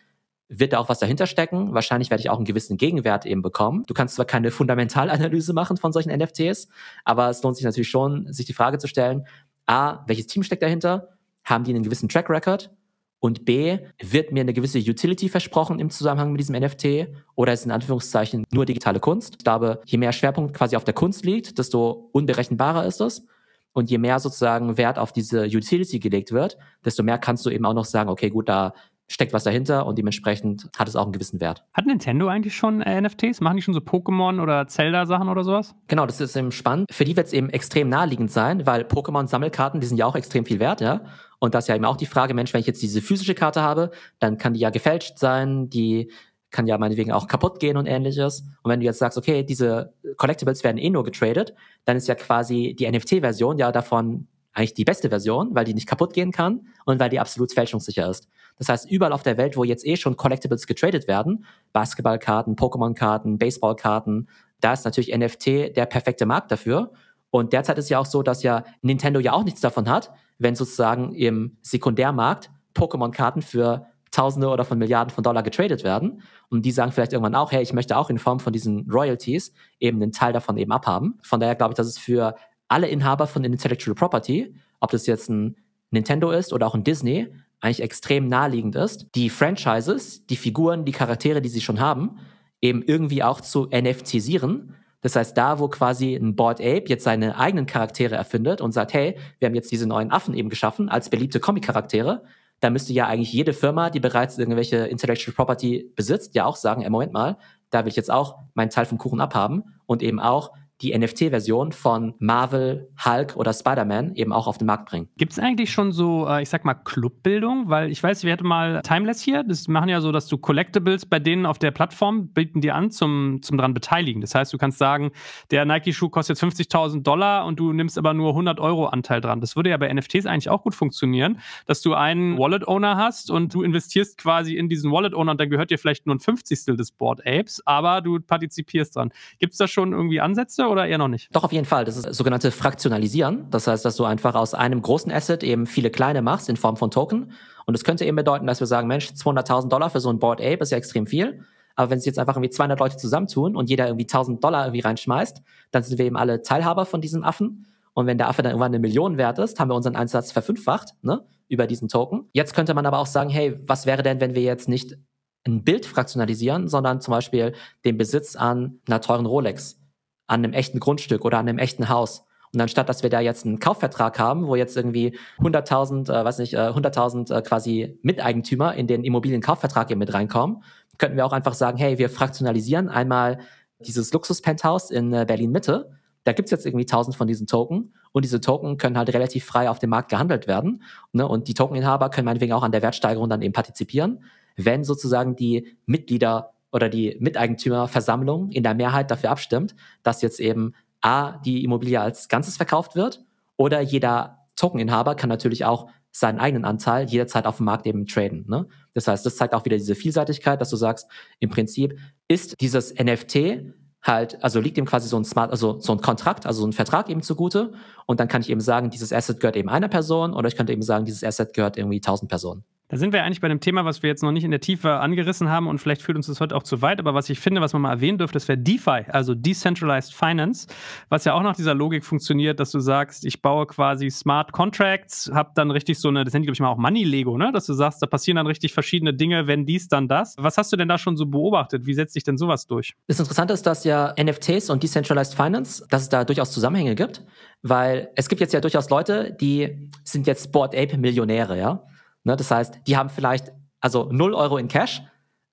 wird da auch was dahinter stecken. Wahrscheinlich werde ich auch einen gewissen Gegenwert eben bekommen. Du kannst zwar keine Fundamentalanalyse machen von solchen NFTs, aber es lohnt sich natürlich schon, sich die Frage zu stellen, A, welches Team steckt dahinter? Haben die einen gewissen Track Record? Und B, wird mir eine gewisse Utility versprochen im Zusammenhang mit diesem NFT oder ist in Anführungszeichen nur digitale Kunst? Ich glaube, je mehr Schwerpunkt quasi auf der Kunst liegt, desto unberechenbarer ist es. Und je mehr sozusagen Wert auf diese Utility gelegt wird, desto mehr kannst du eben auch noch sagen, okay, gut, da steckt was dahinter und dementsprechend hat es auch einen gewissen Wert. Hat Nintendo eigentlich schon äh, NFTs? Machen die schon so Pokémon oder Zelda-Sachen oder sowas? Genau, das ist eben spannend. Für die wird es eben extrem naheliegend sein, weil Pokémon-Sammelkarten, die sind ja auch extrem viel wert, ja. Und das ist ja eben auch die Frage, Mensch, wenn ich jetzt diese physische Karte habe, dann kann die ja gefälscht sein, die kann ja meinetwegen auch kaputt gehen und ähnliches. Und wenn du jetzt sagst, okay, diese Collectibles werden eh nur getradet, dann ist ja quasi die NFT-Version ja davon eigentlich die beste Version, weil die nicht kaputt gehen kann und weil die absolut fälschungssicher ist. Das heißt, überall auf der Welt, wo jetzt eh schon Collectibles getradet werden, Basketballkarten, Pokémon-Karten, Baseballkarten, da ist natürlich NFT der perfekte Markt dafür. Und derzeit ist ja auch so, dass ja Nintendo ja auch nichts davon hat, wenn sozusagen im Sekundärmarkt Pokémon-Karten für Tausende oder von Milliarden von Dollar getradet werden. Und die sagen vielleicht irgendwann auch, hey, ich möchte auch in Form von diesen Royalties eben einen Teil davon eben abhaben. Von daher glaube ich, dass es für alle Inhaber von Intellectual Property, ob das jetzt ein Nintendo ist oder auch ein Disney, eigentlich extrem naheliegend ist, die Franchises, die Figuren, die Charaktere, die sie schon haben, eben irgendwie auch zu NFTisieren. Das heißt, da, wo quasi ein Board Ape jetzt seine eigenen Charaktere erfindet und sagt, hey, wir haben jetzt diese neuen Affen eben geschaffen als beliebte Comic-Charaktere, da müsste ja eigentlich jede Firma, die bereits irgendwelche Intellectual Property besitzt, ja auch sagen, ey, Moment mal, da will ich jetzt auch meinen Teil vom Kuchen abhaben und eben auch die NFT-Version von Marvel, Hulk oder Spider-Man eben auch auf den Markt bringen. Gibt es eigentlich schon so, äh, ich sag mal, Clubbildung? Weil ich weiß, wir hatten mal Timeless hier, das machen ja so, dass du Collectibles bei denen auf der Plattform bieten dir an zum, zum dran beteiligen. Das heißt, du kannst sagen, der Nike-Schuh kostet jetzt 50.000 Dollar und du nimmst aber nur 100 Euro Anteil dran. Das würde ja bei NFTs eigentlich auch gut funktionieren, dass du einen Wallet-Owner hast und du investierst quasi in diesen Wallet-Owner und dann gehört dir vielleicht nur ein Fünfzigstel des Board Apes, aber du partizipierst dran. Gibt es da schon irgendwie Ansätze? Oder eher noch nicht? Doch, auf jeden Fall. Das ist das sogenannte Fraktionalisieren. Das heißt, dass du einfach aus einem großen Asset eben viele kleine machst in Form von Token. Und das könnte eben bedeuten, dass wir sagen, Mensch, 200.000 Dollar für so ein Board Ape ist ja extrem viel. Aber wenn sich jetzt einfach irgendwie 200 Leute zusammentun und jeder irgendwie 1000 Dollar irgendwie reinschmeißt, dann sind wir eben alle Teilhaber von diesem Affen. Und wenn der Affe dann irgendwann eine Million wert ist, haben wir unseren Einsatz verfünffacht, ne, über diesen Token. Jetzt könnte man aber auch sagen, hey, was wäre denn, wenn wir jetzt nicht ein Bild fraktionalisieren, sondern zum Beispiel den Besitz an einer teuren Rolex an einem echten Grundstück oder an einem echten Haus. Und anstatt, dass wir da jetzt einen Kaufvertrag haben, wo jetzt irgendwie 100.000, äh, weiß nicht, äh, 100.000 äh, quasi Miteigentümer in den Immobilienkaufvertrag eben mit reinkommen, könnten wir auch einfach sagen, hey, wir fraktionalisieren einmal dieses Luxus-Penthouse in äh, Berlin-Mitte. Da gibt's jetzt irgendwie 1000 von diesen Token und diese Token können halt relativ frei auf dem Markt gehandelt werden. Ne? Und die Tokeninhaber können meinetwegen auch an der Wertsteigerung dann eben partizipieren, wenn sozusagen die Mitglieder oder die Miteigentümerversammlung in der Mehrheit dafür abstimmt, dass jetzt eben A, die Immobilie als Ganzes verkauft wird oder jeder Tokeninhaber kann natürlich auch seinen eigenen Anteil jederzeit auf dem Markt eben traden. Ne? Das heißt, das zeigt auch wieder diese Vielseitigkeit, dass du sagst, im Prinzip ist dieses NFT halt, also liegt ihm quasi so ein Smart, also so ein Kontrakt, also so ein Vertrag eben zugute und dann kann ich eben sagen, dieses Asset gehört eben einer Person oder ich könnte eben sagen, dieses Asset gehört irgendwie tausend Personen. Da sind wir eigentlich bei einem Thema, was wir jetzt noch nicht in der Tiefe angerissen haben und vielleicht führt uns das heute auch zu weit, aber was ich finde, was man mal erwähnen dürfte, das wäre DeFi, also Decentralized Finance, was ja auch nach dieser Logik funktioniert, dass du sagst, ich baue quasi Smart Contracts, habe dann richtig so eine, das nennt glaube ich mal auch Money Lego, ne? dass du sagst, da passieren dann richtig verschiedene Dinge, wenn dies, dann das. Was hast du denn da schon so beobachtet? Wie setzt sich denn sowas durch? Das Interessante ist, dass ja NFTs und Decentralized Finance, dass es da durchaus Zusammenhänge gibt, weil es gibt jetzt ja durchaus Leute, die sind jetzt Board Ape Millionäre, ja? Ne, das heißt, die haben vielleicht also 0 Euro in Cash,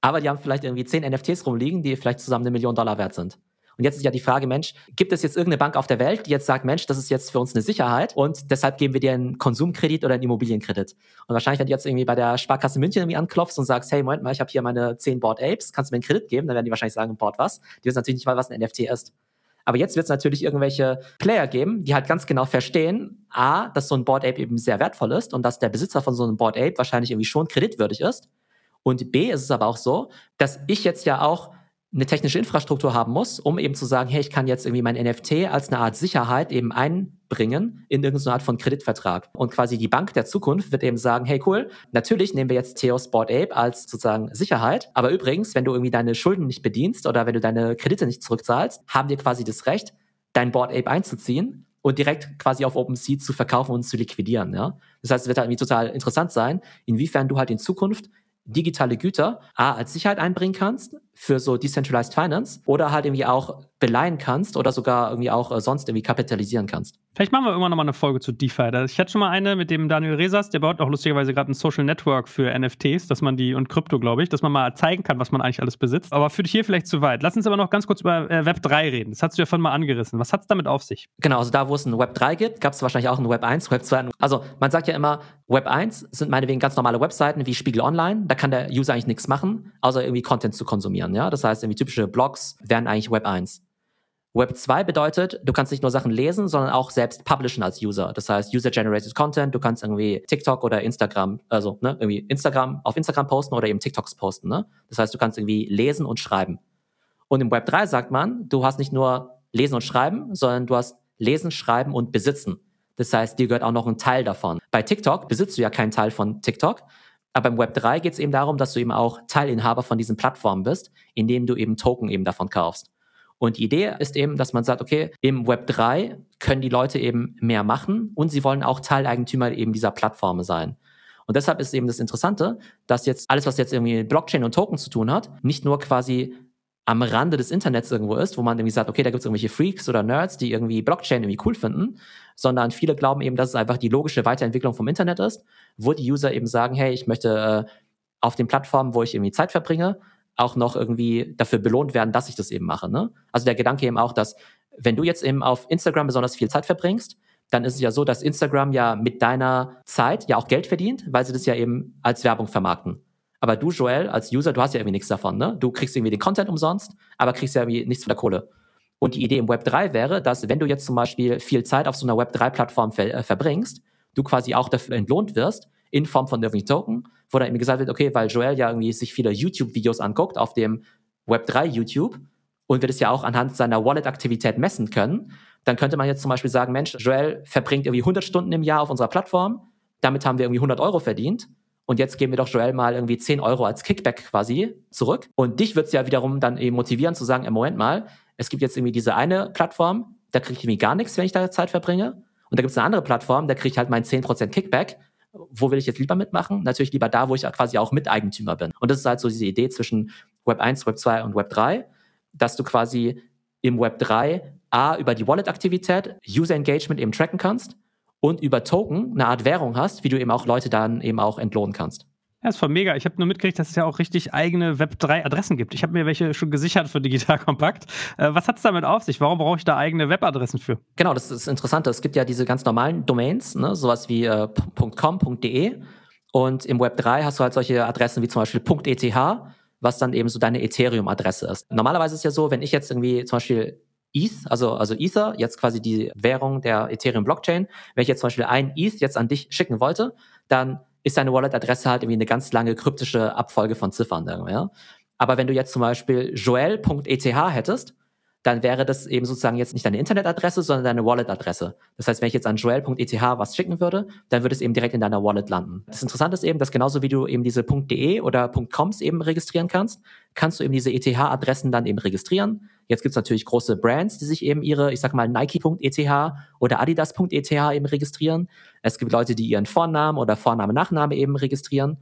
aber die haben vielleicht irgendwie 10 NFTs rumliegen, die vielleicht zusammen eine Million Dollar wert sind. Und jetzt ist ja die Frage, Mensch, gibt es jetzt irgendeine Bank auf der Welt, die jetzt sagt, Mensch, das ist jetzt für uns eine Sicherheit und deshalb geben wir dir einen Konsumkredit oder einen Immobilienkredit. Und wahrscheinlich, wenn du jetzt irgendwie bei der Sparkasse München irgendwie anklopfst und sagst, hey, Moment mal, ich habe hier meine 10 Board Apes, kannst du mir einen Kredit geben? Dann werden die wahrscheinlich sagen, Board was? Die wissen natürlich nicht mal, was ein NFT ist. Aber jetzt wird es natürlich irgendwelche Player geben, die halt ganz genau verstehen, A, dass so ein Board Ape eben sehr wertvoll ist und dass der Besitzer von so einem Board Ape wahrscheinlich irgendwie schon kreditwürdig ist. Und B ist es aber auch so, dass ich jetzt ja auch eine technische Infrastruktur haben muss, um eben zu sagen, hey, ich kann jetzt irgendwie mein NFT als eine Art Sicherheit eben einbringen in irgendeine Art von Kreditvertrag. Und quasi die Bank der Zukunft wird eben sagen, hey cool, natürlich nehmen wir jetzt Theos Board Ape als sozusagen Sicherheit, aber übrigens, wenn du irgendwie deine Schulden nicht bedienst oder wenn du deine Kredite nicht zurückzahlst, haben wir quasi das Recht, dein Board Ape einzuziehen und direkt quasi auf OpenSea zu verkaufen und zu liquidieren. Ja? Das heißt, es wird halt irgendwie total interessant sein, inwiefern du halt in Zukunft digitale Güter A, als Sicherheit einbringen kannst für so Decentralized Finance oder halt irgendwie auch beleihen kannst oder sogar irgendwie auch äh, sonst irgendwie kapitalisieren kannst. Vielleicht machen wir irgendwann nochmal eine Folge zu DeFi. Ich hatte schon mal eine mit dem Daniel Resas, der baut auch lustigerweise gerade ein Social Network für NFTs, dass man die und Krypto, glaube ich, dass man mal zeigen kann, was man eigentlich alles besitzt. Aber führt hier vielleicht zu weit. Lass uns aber noch ganz kurz über äh, Web 3 reden. Das hast du ja von mal angerissen. Was hat es damit auf sich? Genau, also da, wo es ein Web 3 gibt, gab es wahrscheinlich auch ein Web 1, Web 2. Also man sagt ja immer, Web 1 sind meinetwegen ganz normale Webseiten wie Spiegel Online. Da kann der User eigentlich nichts machen, außer irgendwie Content zu konsumieren. Ja? Das heißt, irgendwie typische Blogs wären eigentlich Web 1. Web 2 bedeutet, du kannst nicht nur Sachen lesen, sondern auch selbst publishen als User. Das heißt, User-Generated Content, du kannst irgendwie TikTok oder Instagram, also ne, irgendwie Instagram auf Instagram posten oder eben TikToks posten. Ne? Das heißt, du kannst irgendwie lesen und schreiben. Und im Web 3 sagt man, du hast nicht nur lesen und schreiben, sondern du hast lesen, schreiben und besitzen. Das heißt, dir gehört auch noch ein Teil davon. Bei TikTok besitzt du ja keinen Teil von TikTok, aber im Web 3 geht es eben darum, dass du eben auch Teilinhaber von diesen Plattformen bist, indem du eben Token eben davon kaufst. Und die Idee ist eben, dass man sagt, okay, im Web 3 können die Leute eben mehr machen und sie wollen auch Teileigentümer eben dieser Plattformen sein. Und deshalb ist eben das Interessante, dass jetzt alles, was jetzt irgendwie Blockchain und Token zu tun hat, nicht nur quasi am Rande des Internets irgendwo ist, wo man irgendwie sagt, okay, da gibt es irgendwelche Freaks oder Nerds, die irgendwie Blockchain irgendwie cool finden, sondern viele glauben eben, dass es einfach die logische Weiterentwicklung vom Internet ist, wo die User eben sagen, hey, ich möchte äh, auf den Plattformen, wo ich irgendwie Zeit verbringe, auch noch irgendwie dafür belohnt werden, dass ich das eben mache. Ne? Also der Gedanke eben auch, dass wenn du jetzt eben auf Instagram besonders viel Zeit verbringst, dann ist es ja so, dass Instagram ja mit deiner Zeit ja auch Geld verdient, weil sie das ja eben als Werbung vermarkten. Aber du, Joel, als User, du hast ja irgendwie nichts davon, ne? Du kriegst irgendwie den Content umsonst, aber kriegst ja irgendwie nichts von der Kohle. Und die Idee im Web 3 wäre, dass wenn du jetzt zum Beispiel viel Zeit auf so einer Web 3-Plattform ver äh, verbringst, du quasi auch dafür entlohnt wirst, in Form von irgendwelchen Token, wo dann eben gesagt wird, okay, weil Joel ja irgendwie sich viele YouTube-Videos anguckt auf dem Web3 YouTube und wir das ja auch anhand seiner Wallet-Aktivität messen können, dann könnte man jetzt zum Beispiel sagen, Mensch, Joel verbringt irgendwie 100 Stunden im Jahr auf unserer Plattform, damit haben wir irgendwie 100 Euro verdient und jetzt geben wir doch Joel mal irgendwie 10 Euro als Kickback quasi zurück. Und dich wird es ja wiederum dann eben motivieren zu sagen, im Moment mal, es gibt jetzt irgendwie diese eine Plattform, da kriege ich irgendwie gar nichts, wenn ich da Zeit verbringe. Und da gibt es eine andere Plattform, da kriege ich halt mein 10% Kickback wo will ich jetzt lieber mitmachen? Natürlich lieber da, wo ich quasi auch Miteigentümer bin. Und das ist halt so diese Idee zwischen Web 1, Web 2 und Web 3, dass du quasi im Web 3 A über die Wallet-Aktivität User Engagement eben tracken kannst und über Token eine Art Währung hast, wie du eben auch Leute dann eben auch entlohnen kannst. Ja, ist voll mega. Ich habe nur mitgekriegt, dass es ja auch richtig eigene Web3-Adressen gibt. Ich habe mir welche schon gesichert für Digital Kompakt. Äh, was hat es damit auf sich? Warum brauche ich da eigene Webadressen für? Genau, das ist interessant. Es gibt ja diese ganz normalen Domains, ne? sowas wie äh, .com, .de. Und im Web3 hast du halt solche Adressen wie zum Beispiel .eth, was dann eben so deine Ethereum-Adresse ist. Normalerweise ist es ja so, wenn ich jetzt irgendwie zum Beispiel ETH, also, also Ether, jetzt quasi die Währung der Ethereum-Blockchain, wenn ich jetzt zum Beispiel ein ETH jetzt an dich schicken wollte, dann ist deine Wallet-Adresse halt irgendwie eine ganz lange kryptische Abfolge von Ziffern. Ja? Aber wenn du jetzt zum Beispiel joel.eth hättest, dann wäre das eben sozusagen jetzt nicht deine Internetadresse, sondern deine Wallet-Adresse. Das heißt, wenn ich jetzt an joel.eth was schicken würde, dann würde es eben direkt in deiner Wallet landen. Das Interessante ist eben, dass genauso wie du eben diese .de oder .coms eben registrieren kannst, kannst du eben diese ETH-Adressen dann eben registrieren. Jetzt gibt's natürlich große Brands, die sich eben ihre, ich sag mal, Nike.eth oder Adidas.eth eben registrieren. Es gibt Leute, die ihren Vornamen oder Vorname, Nachname eben registrieren.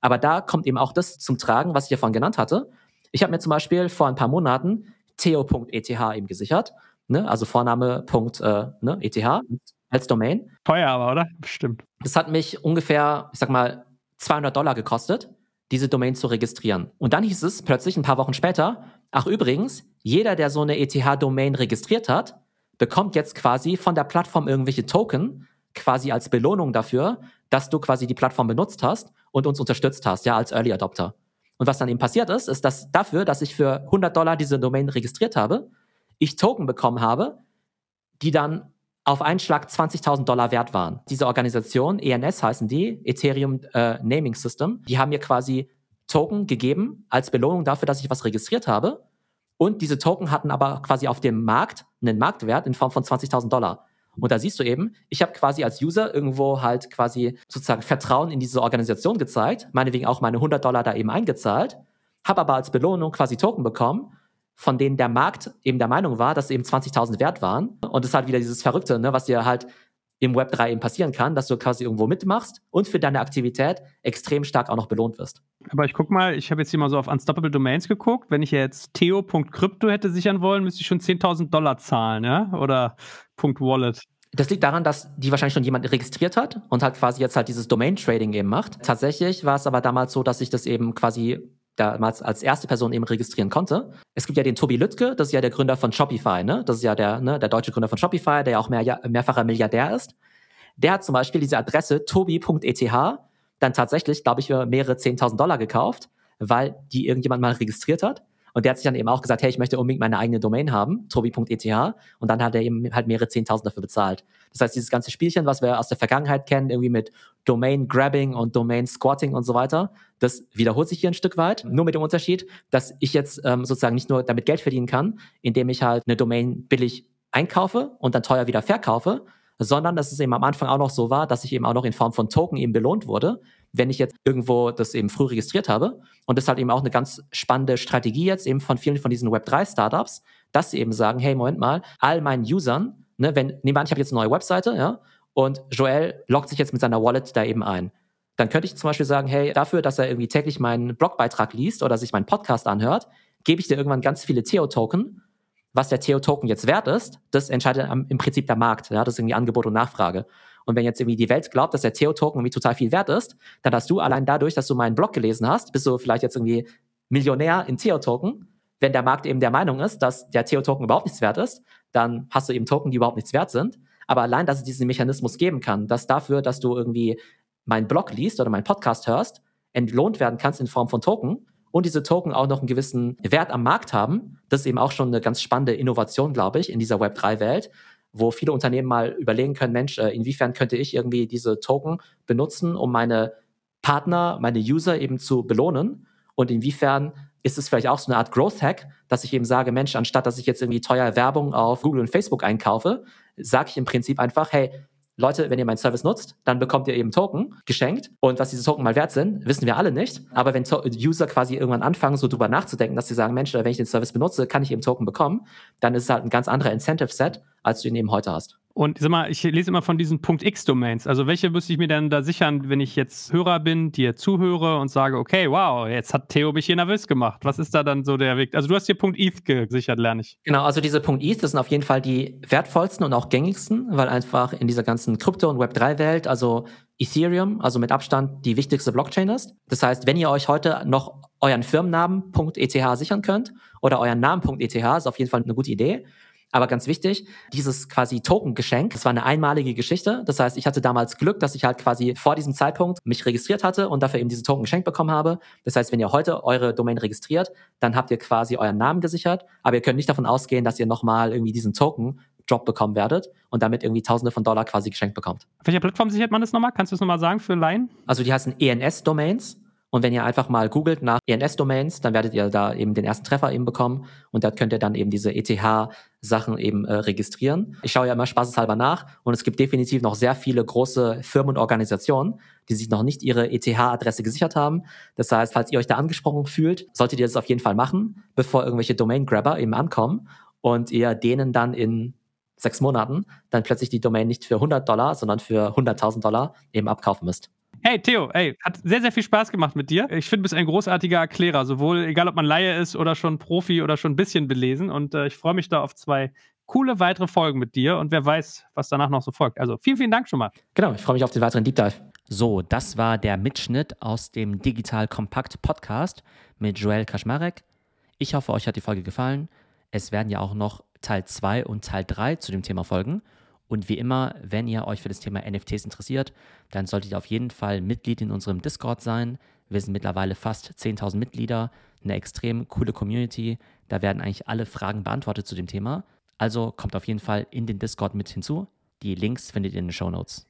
Aber da kommt eben auch das zum Tragen, was ich ja vorhin genannt hatte. Ich habe mir zum Beispiel vor ein paar Monaten theo.eth eben gesichert. Ne? Also Vorname.eth äh, ne? ETH als Domain. Teuer aber, oder? Bestimmt. Das hat mich ungefähr, ich sag mal, 200 Dollar gekostet, diese Domain zu registrieren. Und dann hieß es plötzlich ein paar Wochen später, ach übrigens, jeder, der so eine ETH-Domain registriert hat, bekommt jetzt quasi von der Plattform irgendwelche Token, quasi als Belohnung dafür, dass du quasi die Plattform benutzt hast und uns unterstützt hast, ja, als Early Adopter. Und was dann eben passiert ist, ist, dass dafür, dass ich für 100 Dollar diese Domain registriert habe, ich Token bekommen habe, die dann auf einen Schlag 20.000 Dollar wert waren. Diese Organisation, ENS heißen die, Ethereum äh, Naming System, die haben mir quasi Token gegeben als Belohnung dafür, dass ich was registriert habe. Und diese Token hatten aber quasi auf dem Markt einen Marktwert in Form von 20.000 Dollar. Und da siehst du eben, ich habe quasi als User irgendwo halt quasi sozusagen Vertrauen in diese Organisation gezeigt, meinetwegen auch meine 100 Dollar da eben eingezahlt, habe aber als Belohnung quasi Token bekommen, von denen der Markt eben der Meinung war, dass sie eben 20.000 wert waren. Und das ist halt wieder dieses Verrückte, ne, was dir halt im Web 3 eben passieren kann, dass du quasi irgendwo mitmachst und für deine Aktivität extrem stark auch noch belohnt wirst. Aber ich guck mal, ich habe jetzt hier mal so auf Unstoppable Domains geguckt. Wenn ich jetzt theo.crypto hätte sichern wollen, müsste ich schon 10.000 Dollar zahlen, ja? Oder .wallet. Das liegt daran, dass die wahrscheinlich schon jemand registriert hat und halt quasi jetzt halt dieses Domain-Trading eben macht. Tatsächlich war es aber damals so, dass ich das eben quasi damals als erste Person eben registrieren konnte. Es gibt ja den Tobi Lüttke, das ist ja der Gründer von Shopify, ne? Das ist ja der, ne, der deutsche Gründer von Shopify, der ja auch mehr, mehrfacher Milliardär ist. Der hat zum Beispiel diese Adresse tobi.eth dann tatsächlich, glaube ich, mehrere 10.000 Dollar gekauft, weil die irgendjemand mal registriert hat. Und der hat sich dann eben auch gesagt, hey, ich möchte unbedingt meine eigene Domain haben, tobi.eth. Und dann hat er eben halt mehrere 10.000 dafür bezahlt. Das heißt, dieses ganze Spielchen, was wir aus der Vergangenheit kennen, irgendwie mit Domain Grabbing und Domain Squatting und so weiter, das wiederholt sich hier ein Stück weit. Nur mit dem Unterschied, dass ich jetzt ähm, sozusagen nicht nur damit Geld verdienen kann, indem ich halt eine Domain billig einkaufe und dann teuer wieder verkaufe, sondern dass es eben am Anfang auch noch so war, dass ich eben auch noch in Form von Token eben belohnt wurde, wenn ich jetzt irgendwo das eben früh registriert habe. Und das ist halt eben auch eine ganz spannende Strategie jetzt eben von vielen von diesen Web3-Startups, dass sie eben sagen, hey, Moment mal, all meinen Usern, ne, wenn, nehmen wir an, ich habe jetzt eine neue Webseite, ja, und Joel loggt sich jetzt mit seiner Wallet da eben ein. Dann könnte ich zum Beispiel sagen, hey, dafür, dass er irgendwie täglich meinen Blogbeitrag liest oder sich meinen Podcast anhört, gebe ich dir irgendwann ganz viele Theo-Token was der Theo-Token jetzt wert ist, das entscheidet im Prinzip der Markt. Ja? Das ist irgendwie Angebot und Nachfrage. Und wenn jetzt irgendwie die Welt glaubt, dass der Theo-Token irgendwie total viel wert ist, dann hast du allein dadurch, dass du meinen Blog gelesen hast, bist du vielleicht jetzt irgendwie Millionär in Theo-Token. Wenn der Markt eben der Meinung ist, dass der Theo-Token überhaupt nichts wert ist, dann hast du eben Token, die überhaupt nichts wert sind. Aber allein, dass es diesen Mechanismus geben kann, dass dafür, dass du irgendwie meinen Blog liest oder meinen Podcast hörst, entlohnt werden kannst in Form von Token, und diese Token auch noch einen gewissen Wert am Markt haben. Das ist eben auch schon eine ganz spannende Innovation, glaube ich, in dieser Web3-Welt, wo viele Unternehmen mal überlegen können, Mensch, äh, inwiefern könnte ich irgendwie diese Token benutzen, um meine Partner, meine User eben zu belohnen? Und inwiefern ist es vielleicht auch so eine Art Growth Hack, dass ich eben sage, Mensch, anstatt dass ich jetzt irgendwie teuer Werbung auf Google und Facebook einkaufe, sage ich im Prinzip einfach, hey, Leute, wenn ihr meinen Service nutzt, dann bekommt ihr eben Token geschenkt. Und was diese Token mal wert sind, wissen wir alle nicht. Aber wenn User quasi irgendwann anfangen, so drüber nachzudenken, dass sie sagen, Mensch, wenn ich den Service benutze, kann ich eben Token bekommen, dann ist es halt ein ganz anderer Incentive-Set, als du ihn eben heute hast. Und sag mal, ich lese immer von diesen Punkt X-Domains. Also welche müsste ich mir denn da sichern, wenn ich jetzt Hörer bin, dir zuhöre und sage, okay, wow, jetzt hat Theo mich hier nervös gemacht. Was ist da dann so der Weg? Also du hast hier Punkt ETH gesichert, lerne ich. Genau, also diese ETH, das sind auf jeden Fall die wertvollsten und auch gängigsten, weil einfach in dieser ganzen Krypto- und Web3-Welt, also Ethereum, also mit Abstand die wichtigste Blockchain ist. Das heißt, wenn ihr euch heute noch euren Firmennamen .eth sichern könnt oder euren Namen .eth, ist auf jeden Fall eine gute Idee. Aber ganz wichtig, dieses quasi Token-Geschenk, das war eine einmalige Geschichte. Das heißt, ich hatte damals Glück, dass ich halt quasi vor diesem Zeitpunkt mich registriert hatte und dafür eben diese Token geschenkt bekommen habe. Das heißt, wenn ihr heute eure Domain registriert, dann habt ihr quasi euren Namen gesichert, aber ihr könnt nicht davon ausgehen, dass ihr nochmal irgendwie diesen Token Drop bekommen werdet und damit irgendwie Tausende von Dollar quasi geschenkt bekommt. Auf welcher Plattform sichert man das nochmal? Kannst du das nochmal sagen für Laien? Also die heißen ENS-Domains. Und wenn ihr einfach mal googelt nach ENS-Domains, dann werdet ihr da eben den ersten Treffer eben bekommen und da könnt ihr dann eben diese ETH-Sachen eben äh, registrieren. Ich schaue ja immer spaßeshalber nach und es gibt definitiv noch sehr viele große Firmen und Organisationen, die sich noch nicht ihre ETH-Adresse gesichert haben. Das heißt, falls ihr euch da angesprochen fühlt, solltet ihr das auf jeden Fall machen, bevor irgendwelche Domain-Grabber eben ankommen und ihr denen dann in sechs Monaten dann plötzlich die Domain nicht für 100 Dollar, sondern für 100.000 Dollar eben abkaufen müsst. Hey Theo, ey, hat sehr, sehr viel Spaß gemacht mit dir. Ich finde, du bist ein großartiger Erklärer, sowohl egal ob man Laie ist oder schon Profi oder schon ein bisschen belesen. Und äh, ich freue mich da auf zwei coole weitere Folgen mit dir und wer weiß, was danach noch so folgt. Also vielen, vielen Dank schon mal. Genau, ich freue mich auf den weiteren Deep Dive. So, das war der Mitschnitt aus dem Digital Kompakt Podcast mit Joel Kaschmarek. Ich hoffe, euch hat die Folge gefallen. Es werden ja auch noch Teil 2 und Teil 3 zu dem Thema folgen. Und wie immer, wenn ihr euch für das Thema NFTs interessiert, dann solltet ihr auf jeden Fall Mitglied in unserem Discord sein. Wir sind mittlerweile fast 10.000 Mitglieder, eine extrem coole Community. Da werden eigentlich alle Fragen beantwortet zu dem Thema. Also kommt auf jeden Fall in den Discord mit hinzu. Die Links findet ihr in den Show Notes.